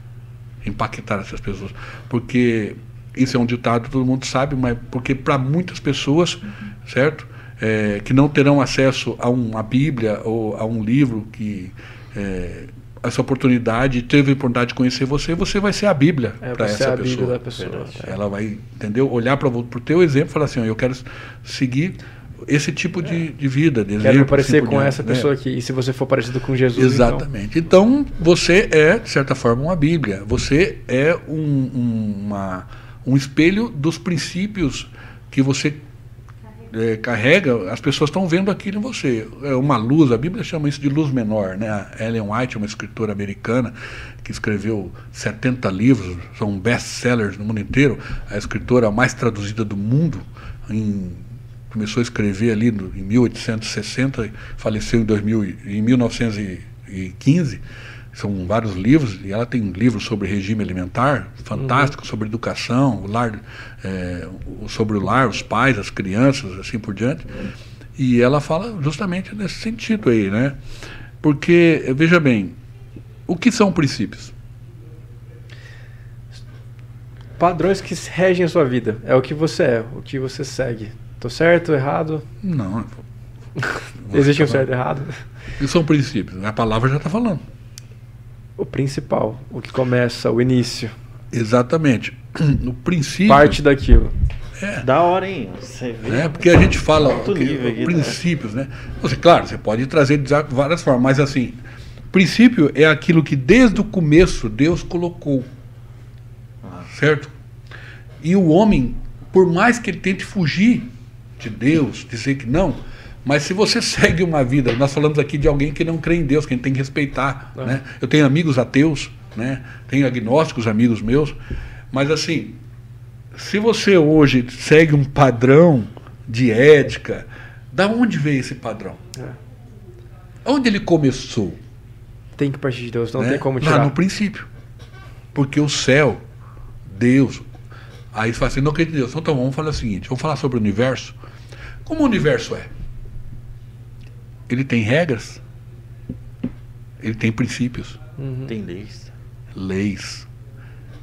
impactar essas pessoas. Porque isso é um ditado, todo mundo sabe, mas porque para muitas pessoas, certo? É, que não terão acesso a uma Bíblia ou a um livro que é, essa oportunidade, teve a oportunidade de conhecer você, você vai ser a Bíblia É, para essa é a pessoa. Bíblia da pessoa. Ela vai, entendeu? Olhar para o teu exemplo e falar assim, eu quero seguir esse tipo de, de vida. De Quero parecer por com essa pessoa aqui. E se você for parecido com Jesus, então- Exatamente. Então, você é, de certa forma, uma Bíblia. Você é um, um- uma, um espelho dos princípios que você é, carrega, as pessoas estão vendo aquilo em você. É uma luz, a Bíblia chama isso de luz menor. Né? A Ellen White, uma escritora americana, que escreveu 70 livros, são best-sellers no mundo inteiro, a escritora mais traduzida do mundo, em- começou a escrever ali no, em 1860, e faleceu em, 2000, e- em 1915. São vários livros, e ela tem livros sobre regime alimentar, fantástico, sobre educação, o lar, é, sobre o lar, os pais, as crianças, assim por diante. E ela fala justamente nesse sentido aí, né? Porque, veja bem, o que são princípios? Padrões que regem a sua vida. É o que você é, o que você segue. Tô certo, errado? Não. Existe um certo e errado? O que são princípios? A palavra já está falando. O principal, o que começa, o início, Exatamente. O princípio. parte daquilo. Da hora, hein? Você vê. né? Porque a gente fala que- aqui, tá? princípios, né? Você, claro, você pode trazer de várias formas, mas assim, princípio é aquilo que desde o começo Deus colocou, certo? E o homem, por mais que ele tente fugir de Deus, dizer que não, mas se você segue uma vida, nós falamos aqui de alguém que não crê em Deus, que a gente tem que respeitar, É. né? Eu tenho amigos ateus, né? Tenho agnósticos amigos meus, mas assim, se você hoje segue um padrão de ética, da onde veio esse padrão? É. Onde ele começou? Tem que partir de Deus, não né? tem como Lá tirar. no princípio. Porque o céu, Deus. Aí você fala assim, não acredito em Deus. Então vamos falar o seguinte: vamos falar sobre o universo. Como o universo é? Ele tem regras, ele tem princípios, Uhum. Tem leis. leis.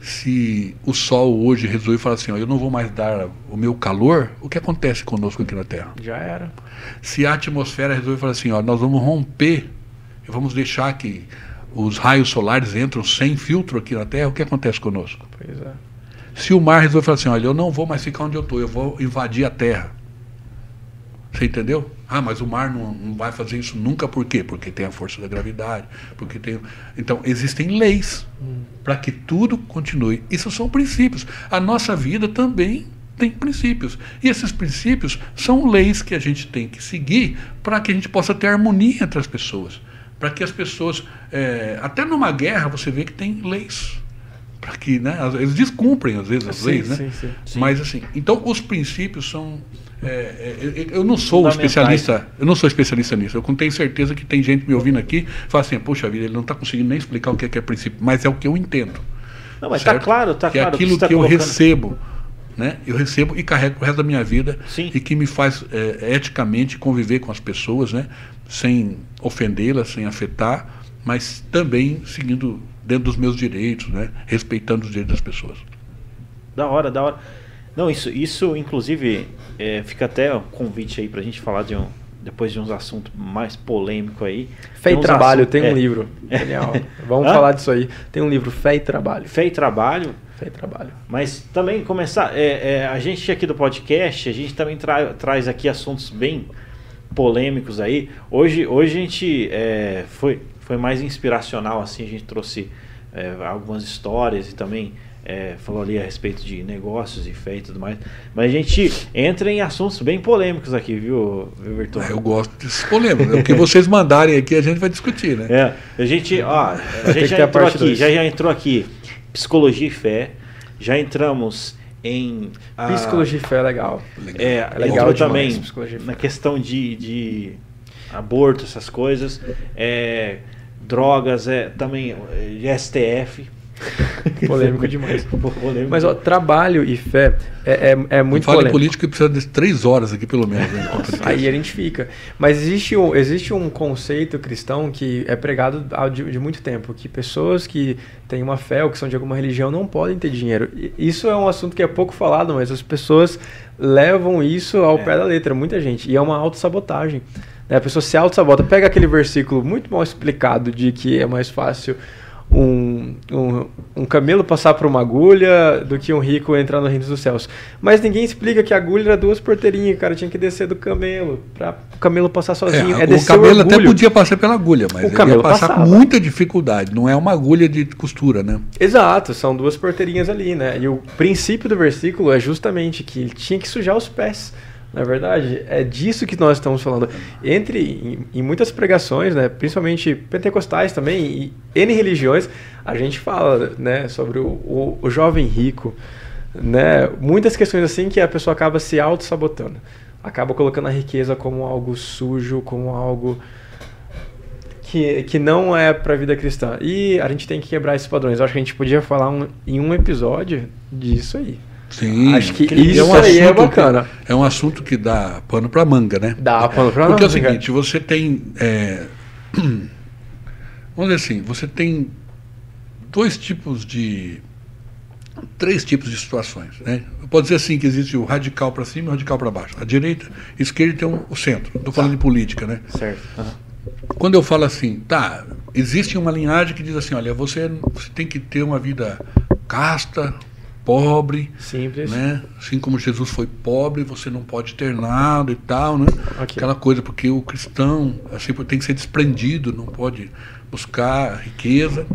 Se o Sol hoje resolver falar assim, ó, eu não vou mais dar o meu calor, o que acontece conosco aqui na Terra? Já era. Se a atmosfera resolver falar assim, ó, nós vamos romper e vamos deixar que os raios solares entram sem filtro aqui na Terra, o que acontece conosco? Pois é. Se o mar resolver falar assim, olha, eu não vou mais ficar onde eu estou, eu vou invadir a Terra. Você entendeu? Ah, mas o mar não, não vai fazer isso nunca, por quê? Porque tem a força da gravidade, porque tem. Então, existem leis para que tudo continue. Isso são princípios. A nossa vida também tem princípios. E esses princípios são leis que a gente tem que seguir para que a gente possa ter harmonia entre as pessoas. Para que as pessoas. é, até numa guerra você vê que tem leis. Para que, né? Eles descumprem às vezes as Sim, leis, né? sim. Sim. Mas assim, então os princípios são. É, é, eu- eu não sou especialista, eu não sou especialista nisso. Eu tenho certeza que tem gente me ouvindo aqui e fala assim, poxa vida, ele não está conseguindo nem explicar o que é, que é princípio, mas é o que eu entendo. Não, mas tá certo? claro, tá que é claro. aquilo você tá que eu colocando. recebo, né? Eu recebo e carrego o resto da minha vida Sim. e que me faz é, eticamente conviver com as pessoas, né? Sem ofendê-las, sem afetar, mas também seguindo dentro dos meus direitos, né? Respeitando os direitos das pessoas. Da hora, da hora. Não, isso, isso inclusive, é, fica até um convite aí pra gente falar de um. Depois de uns assuntos mais polêmicos aí. Fé e Trabalho, assuntos- tem um é, livro. Genial. Vamos Hã? falar disso aí. Tem um livro, Fé e Trabalho. Fé e trabalho, Fé e Trabalho. mas também começar. é, é, a gente aqui do podcast, a gente também tra- traz aqui assuntos bem polêmicos aí. Hoje, hoje a gente é, foi, foi mais inspiracional, assim, a gente trouxe é, algumas histórias e também é, falou ali a respeito de negócios e fé e tudo mais. Mas a gente entra em assuntos bem polêmicos aqui, viu, Everton? Ah, eu gosto desses polêmicos. Né? O que vocês mandarem aqui a gente vai discutir, né? É, a gente, ó, a gente já entrou aqui, já, já entrou aqui psicologia e fé, já entramos em a, psicologia e fé é legal. É, é legal também na questão de, de aborto, essas coisas, é, drogas, é também é, STF, polêmico demais. polêmico. Mas ó, trabalho e fé é, é, é muito Fala polêmico. político que precisa de três horas aqui, pelo menos. Né, aí a gente fica. Mas existe um, existe um conceito cristão que é pregado de, de muito tempo, que pessoas que têm uma fé ou que são de alguma religião não podem ter dinheiro. Isso é um assunto que é pouco falado, mas as pessoas levam isso ao é. pé da letra, muita gente. E é uma autossabotagem. Né? A pessoa se auto-sabota. Pega aquele versículo muito mal explicado de que é mais fácil um, um, um, camelo passar por uma agulha do que um rico entrar no reino dos céus. Mas ninguém explica que a agulha era duas porteirinhas, o cara tinha que descer do camelo para o camelo passar sozinho. É, é o camelo o até podia passar pela agulha, mas o camelo ia passar passava. com muita dificuldade. Não é uma agulha de costura, né? Exato, são duas porteirinhas ali, né? E o princípio do versículo é justamente que ele tinha que sujar os pés. Na verdade, é disso que nós estamos falando. Entre em, em, muitas pregações, né, principalmente pentecostais também, e N religiões, a gente fala né, sobre o, o, o jovem rico. Né, muitas questões assim que a pessoa acaba se auto-sabotando. Acaba colocando a riqueza como algo sujo, como algo que, que não é para a vida cristã. E a gente tem que quebrar esses padrões. Eu acho que a gente podia falar um, em um episódio disso aí. Sim. Acho que isso é um aí é bacana. Que, é um assunto que dá pano para manga, né? Dá pano para manga. Porque é o seguinte, você tem. É, vamos dizer assim, você tem dois tipos de. Três tipos de situações. Né? Pode dizer assim que existe o radical para cima e o radical para baixo. A direita, a esquerda tem um, o centro. Estou falando tá. de política, né? Certo. Uhum. Quando eu falo assim, tá, existe uma linhagem que diz assim, olha, você, você tem que ter uma vida casta, pobre. Simples. Né? Assim como Jesus foi pobre, você não pode ter nada e tal, né? Okay. Aquela coisa, porque o cristão assim, tem que ser desprendido, não pode buscar riqueza.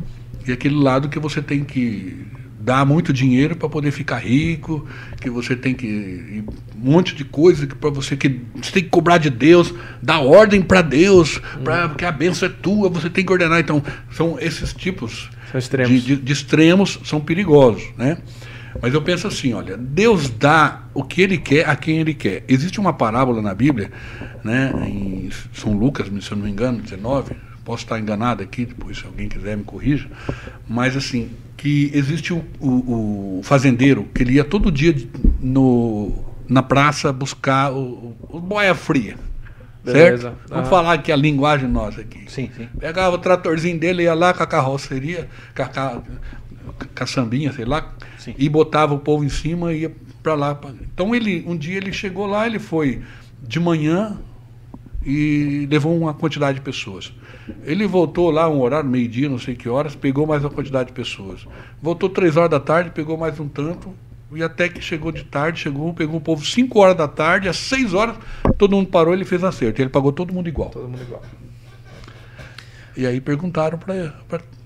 E aquele lado que você tem que dar muito dinheiro para poder ficar rico, que você tem que um monte de coisa que para você que você tem que cobrar de Deus, dar ordem para Deus, hum. para porque a bênção é tua, você tem que ordenar. Então são esses tipos extremos. De, de, de, extremos são perigosos, né? Mas eu penso assim, olha, Deus dá o que Ele quer a quem Ele quer. Existe uma parábola na Bíblia, né, em São Lucas, se eu não me engano, 19, posso estar enganado aqui, depois se alguém quiser me corrija, mas assim, que existe o, o, o fazendeiro, que ele ia todo dia no, na praça buscar o, o boia fria. Beleza. Certo? Vamos falar aqui a linguagem nossa aqui. Sim, sim. Pegava o tratorzinho dele, ia lá com a carroceria, com a, caçambinha, sei lá, Sim. e botava o povo em cima e ia para lá. Então ele, um dia ele chegou lá, ele foi de manhã e levou uma quantidade de pessoas. Ele voltou lá um horário, meio-dia, não sei que horas, pegou mais uma quantidade de pessoas. Voltou três horas da tarde, pegou mais um tanto, e até que chegou de tarde, chegou, pegou o povo cinco horas da tarde, às seis horas, todo mundo parou, ele fez acerto. Ele pagou todo mundo igual. Todo mundo igual. E aí perguntaram para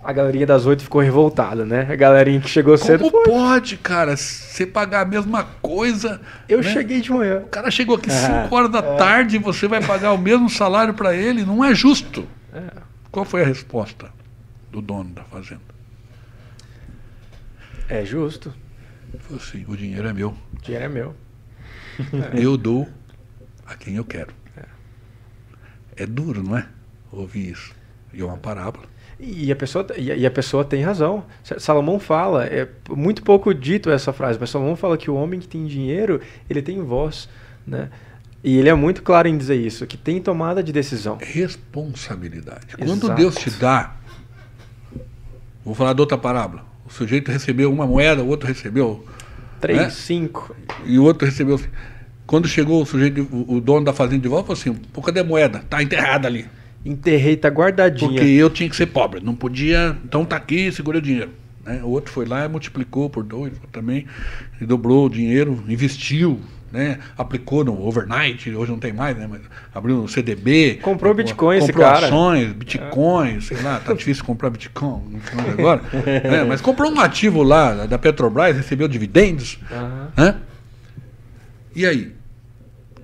a galerinha das oito ficou revoltada, né? A galerinha que chegou Como cedo. Como pode, cara, você pagar a mesma coisa? Eu né? cheguei de manhã. O cara chegou aqui 5 é, horas da é. tarde e você vai pagar o mesmo salário para ele? Não é justo. É. Qual foi a resposta do dono da fazenda? É justo. Falei assim: o dinheiro é meu. O dinheiro é meu. Eu dou a quem eu quero. É. é duro, não é? Ouvir isso. E é uma parábola. E a pessoa, e a pessoa tem razão. Salomão fala, é muito pouco dito essa frase, mas Salomão fala que o homem que tem dinheiro, ele tem voz, né? E ele é muito claro em dizer isso, que tem tomada de decisão. Responsabilidade. Exato. Quando Deus te dá, vou falar de outra parábola. O sujeito recebeu uma moeda, o outro recebeu três, né? cinco, e o outro recebeu. Quando chegou o sujeito, o dono da fazenda de volta, falou assim: cadê a moeda? Tá enterrada ali. Enterrei, tá guardadinha. Porque eu tinha que ser pobre, não podia. Então tá aqui, segura o dinheiro. Né? O outro foi lá e multiplicou por dois também, e dobrou o dinheiro, investiu, né? Aplicou no overnight, hoje não tem mais, né? Mas abriu no CDB. Comprou Bitcoin esse comprou cara. ações, Bitcoin, sei lá, tá difícil comprar Bitcoin mais agora. né? Mas comprou um ativo lá da Petrobras, recebeu dividendos. Né? E aí?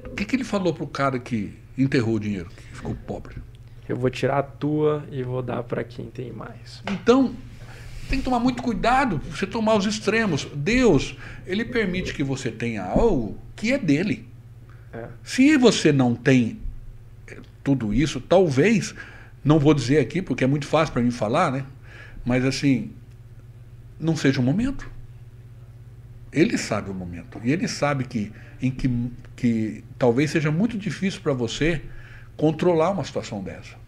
O que, que ele falou pro cara que enterrou o dinheiro, que ficou pobre? Eu vou tirar a tua e vou dar pra quem tem mais. Então, tem que tomar muito cuidado você tomar os extremos. Deus, ele permite que você tenha algo que é dele. É. Se você não tem eh, tudo isso, talvez, não vou dizer aqui porque é muito fácil para mim falar, né? Mas assim, não seja o momento. Ele sabe o momento. E ele sabe que em que, que talvez seja muito difícil para você controlar uma situação dessa.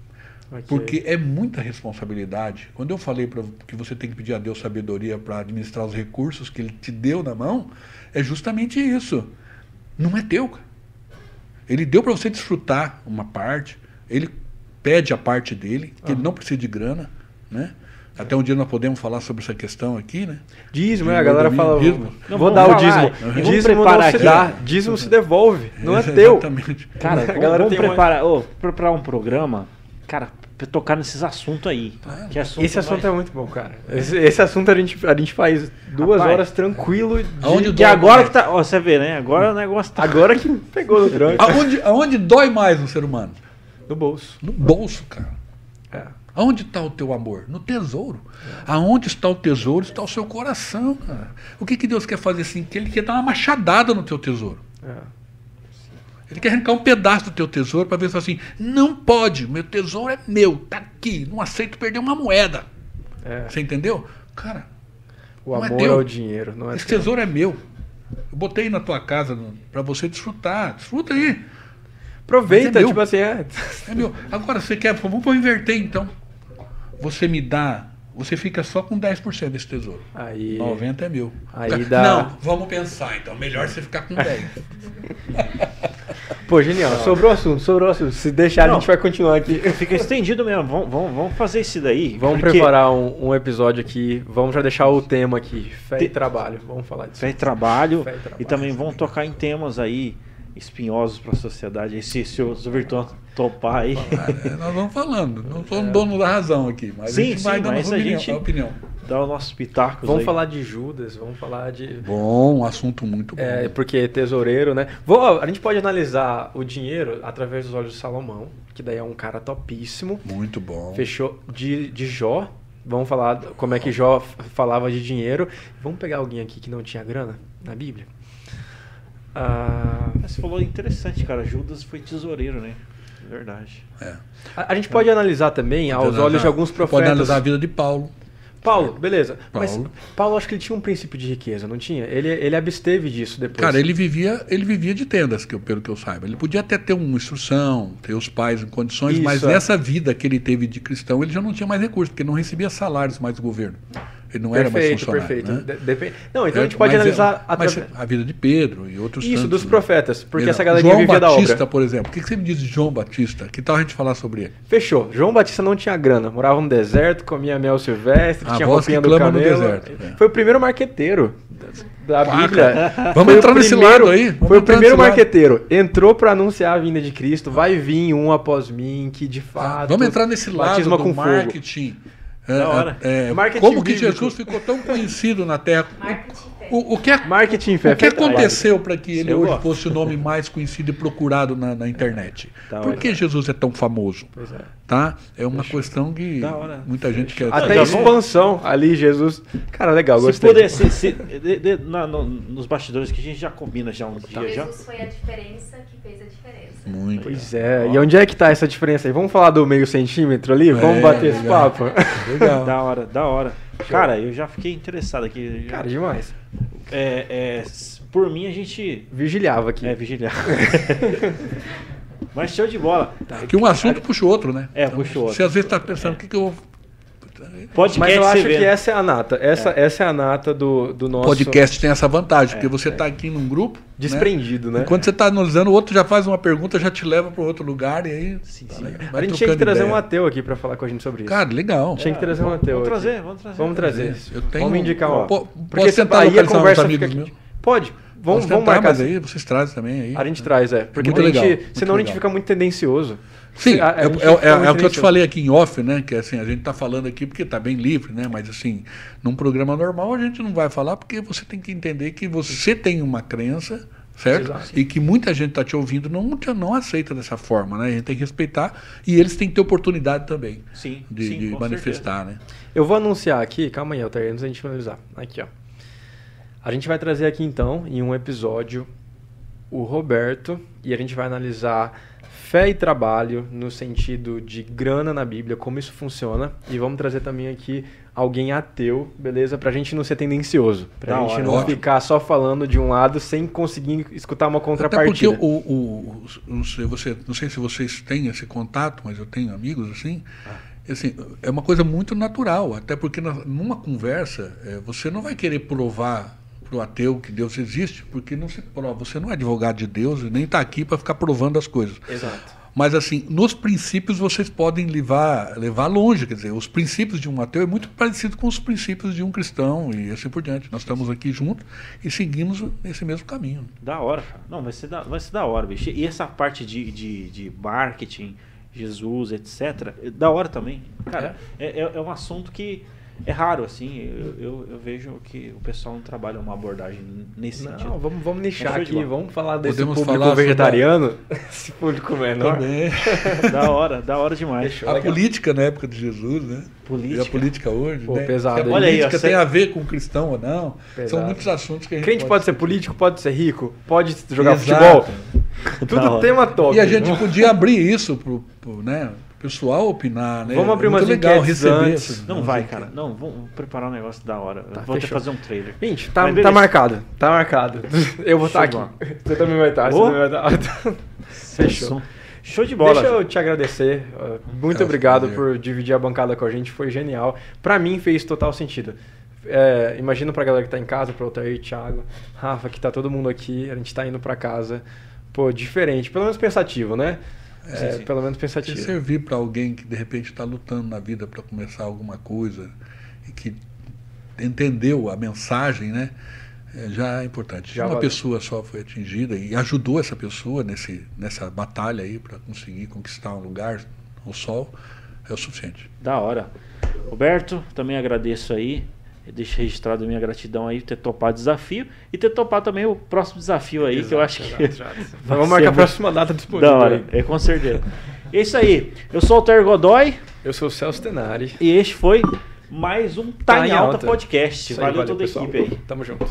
Ok. Porque é muita responsabilidade. Quando eu falei pra, que você tem que pedir a Deus sabedoria para administrar os recursos que Ele te deu na mão, é justamente isso. Não é teu. cara. Ele deu para você desfrutar uma parte. Ele pede a parte dele, que ele não precisa de grana, né? Até um dia nós podemos falar sobre essa questão aqui, né? Dízimo, De é, a galera fala. dízimo. Não, vou dar o dízimo. vamos Dízimo não preparar se dá, dízimo se devolve. Não é teu. Exatamente. Cara, A vamos, galera vamos tem uma- preparar, ô, preparar um programa, cara, pra tocar nesses assuntos aí. Que assunto Esse assunto vai- é muito bom, cara. Esse, esse assunto a gente, a gente faz duas Rapaz, horas tranquilo. De... aonde Que agora mais? que tá. Ó, você vê, né? Agora o negócio tá. Agora que pegou no tranco. Aonde, aonde dói mais no ser humano? No bolso. No bolso, cara. É. Aonde está o teu amor? No tesouro. Aonde está o tesouro está o seu coração, cara. O que, que Deus quer fazer assim? Que Ele quer dar uma machadada no teu tesouro. É. Ele quer arrancar um pedaço do teu tesouro para ver se assim, não pode, meu tesouro é meu, tá aqui, não aceito perder uma moeda. É. Você entendeu? Cara, O é amor é, teu. o dinheiro, não é esse teu. tesouro é meu. Eu botei na tua casa para você desfrutar. Desfruta aí. Aproveita, é tipo assim, é. É meu. Agora você quer, vamos inverter então. Você me dá, você fica só com 10% desse tesouro. Aí. 90 é meu. Aí dá- Não, vamos pensar então. Melhor você ficar com 10. Pô, genial. Sobrou assunto, sobrou assunto. Se deixar, Não. a gente vai continuar aqui. Fica estendido mesmo. Vamos, vamos, vamos fazer isso daí. Vamos porque preparar um, um episódio aqui. Vamos já deixar o tema aqui. Fé Te- e trabalho. Vamos falar disso. Fé e trabalho. Fé e trabalho, E também vamos tocar em temas aí espinhosos para a sociedade. E se, se o Virtual topar aí. É, nós vamos falando. Não sou um dono da razão aqui, mas Sim, a gente vai sim, dando mas a a opinião. gente- opinião. Dá os nossos pitacos Vamos aí. falar de Judas, vamos falar de. Bom, um assunto muito bom. É, porque tesoureiro, né? Vou, a gente pode analisar o dinheiro através dos olhos de Salomão, que daí é um cara topíssimo. Muito bom. Fechou de, de Jó. Vamos falar como é que Jó falava de dinheiro. Vamos pegar alguém aqui que não tinha grana na Bíblia? Ah, Você falou interessante, cara. Judas foi tesoureiro, né? Verdade. É. a, a gente pode analisar também aos Analisar- olhos de alguns Pode profetas. analisar a vida de Paulo. Paulo, beleza. Mas Paulo. Paulo, acho que ele tinha um princípio de riqueza, não tinha? Ele, ele absteve disso depois. Cara, ele vivia, ele vivia de tendas, que eu- pelo que eu saiba. Ele podia até ter uma instrução, ter os pais em condições, Isso, mas é. nessa vida que ele teve de cristão, ele já não tinha mais recursos, porque não recebia salários mais do governo. Ele não era mais Perfeito, funcionário. perfeito. né? De- Não, então a gente pode Mas é- analisar mas através- a vida de Pedro e outros Isso, dos né? profetas, porque essa galerinha João vivia da Batista, obra. por exemplo. O que que você me diz de João Batista? Que tal a gente falar sobre ele? Fechou. João Batista não tinha grana, morava no deserto, comia mel silvestre, A tinha voz que roupinha do camelo. deserto, é. Foi o primeiro marqueteiro da Ah, Bíblia. Vamos Foi entrar nesse primeiro- lado aí. Vamos Foi o primeiro nesse marqueteiro. Entrou pra anunciar a vinda de Cristo. Vai vir um após mim que de Ah, fato. Vamos entrar nesse lado do fogo. É, Da hora. é, é, Marketing como que. Jesus ficou tão conhecido na Terra? Marketing. O, o que, é- Marketing fé. o que aconteceu para que ele hoje gosto. fosse o nome mais conhecido e procurado na, na internet? Da Por hora. que Jesus é tão famoso? Pois é. Tá? É uma questão que muita gente quer. Até já a vamos- expansão ali, Jesus. Cara, legal, Se gostei. puder, se, se- de- de- na- no- nos bastidores que a gente já combina já um dia já. Jesus foi a diferença que fez a diferença. Muito. Pois é. E onde é que tá essa diferença aí? Vamos falar do meio centímetro ali? Vamos É, bater esse legal. papo? Legal. Da hora, da hora. Cara, eu já fiquei interessado aqui. já- Cara, demais. É, é, por mim a gente Vigiliava aqui. é vigiliar. Mas show de bola. Que um assunto puxa o outro, né? É, puxa o outro. Você às vezes está pensando, o que, que eu vou. Podcast Mas eu acho que né? essa é a nata. Essa é, essa é a nata do, do nosso Podcast tem essa vantagem, É, porque você está aqui num grupo. né? desprendido, né? E quando você está analisando, o outro já faz uma pergunta, já te leva para outro lugar e aí. Sim, tá sim. legal. A gente tinha que trazer um ideia. ateu aqui pra falar com a gente sobre isso. Cara, legal. tinha que trazer um ateu Vamos aqui. trazer, vamos trazer. Vamos trazer. Eu tenho- Vamos indicar um. Po- Porque posso tentar aí a localizar uns conversa amigos meus? Pode. Vamos, vamos tentar, marcar. mas aí vocês trazem também aí. A gente traz, é. Porque Muito a gente, legal, muito senão a gente legal. fica muito tendencioso. Sim, A- a é, é- é- é o que eu te falei aqui em off, né? Que assim, a gente tá falando aqui porque tá bem livre, né? Mas assim, num programa normal a gente não vai falar porque você tem que entender que você tem uma crença, certo? Exato. E que muita gente tá te ouvindo não, não aceita dessa forma, né? A gente tem que respeitar e eles têm que ter oportunidade também Sim, de, sim, de manifestar, né? Eu vou anunciar aqui, calma aí, Altair, antes da gente finalizar. Aqui, ó. A gente vai trazer aqui então, em um episódio, o Roberto e a gente vai analisar fé e trabalho no sentido de grana na Bíblia, como isso funciona. E vamos trazer também aqui alguém ateu, beleza? Pra gente não ser tendencioso. Pra Da gente hora. não Ótimo. ficar só falando de um lado sem conseguir escutar uma Até porque contrapartida. o, o- não, sei, você, não sei se vocês têm esse contato, mas eu tenho amigos assim. assim é uma coisa muito natural, até porque na- numa conversa eh, você não vai querer provar para o ateu que Deus existe, porque não se prova. Você não é advogado de Deus e nem está aqui para ficar provando as coisas. Exato. Mas assim, nos princípios vocês podem levar, levar longe, quer dizer, os princípios de um ateu é muito parecido com os princípios de um cristão e assim por diante. Nós estamos aqui juntos e seguimos esse mesmo caminho. Da hora, cara. Não, vai ser da, vai ser da hora, bicho. E essa parte de, de, de marketing, Jesus, etc., é da hora também. Cara, é, é, é um assunto que é raro, assim. Eu, eu, eu vejo que o pessoal não trabalha uma abordagem nesse Não, sentido. vamos, vamos nichar Show de aqui, vamos falar desse Podemos público falar sobre vegetariano, esse público menor. Também. Da hora, da hora demais. A Legal. política na época de Jesus, né? Política. E a política hoje, Pô, né? pesado? Olha aí, política ó, tem cê- a ver com cristão ou não. Pesado. São muitos assuntos que a gente Crente pode ser discutir. político, pode ser rico, pode jogar Exato. futebol. Tudo tema top. E a gente podia abrir isso pro, pro, né, pessoal opinar, né? Vamos abrir É muito umas legal enquetes receber antes. essas- Não umas vai, enquetes. cara. Não, vamos preparar um negócio da hora. Tá, vou até fechou. fazer um trailer. Gente, tá, Mas tá marcado. Tá marcado. Eu vou estar Show aqui. Você também vai estar. Você Ô. também vai estar. Fechou. Show de bola. Deixa eu te agradecer. Muito É, obrigado por dividir a bancada com a gente. Foi genial. Pra mim fez total sentido. É, imagino pra galera que tá em casa, pro Altair, Thiago, Rafa, que tá todo mundo aqui. A gente tá indo pra casa. Pô, diferente. Pelo menos pensativo, né? É, Sim, sim. Pelo menos Se pensativo. servir para alguém que de repente está lutando na vida para começar alguma coisa e que entendeu a mensagem, né? é, já é importante. Já Se uma valeu. pessoa só foi atingida e ajudou essa pessoa nesse, nessa batalha aí para conseguir conquistar um lugar ao sol, é o suficiente. Da hora. Roberto, também agradeço aí. Deixa registrado a minha gratidão aí por ter topado o desafio e ter topado também o próximo desafio aí, que eu acho que. Exato, exato. Vamos marcar a próxima data disponível. Da hora, é com certeza. É isso aí. Eu sou o Alter Godoy Eu sou o Celso Tenari. e este foi mais um Tá, em Alta, Podcast. Aí, valeu, toda pessoal. a equipe aí. Tamo junto.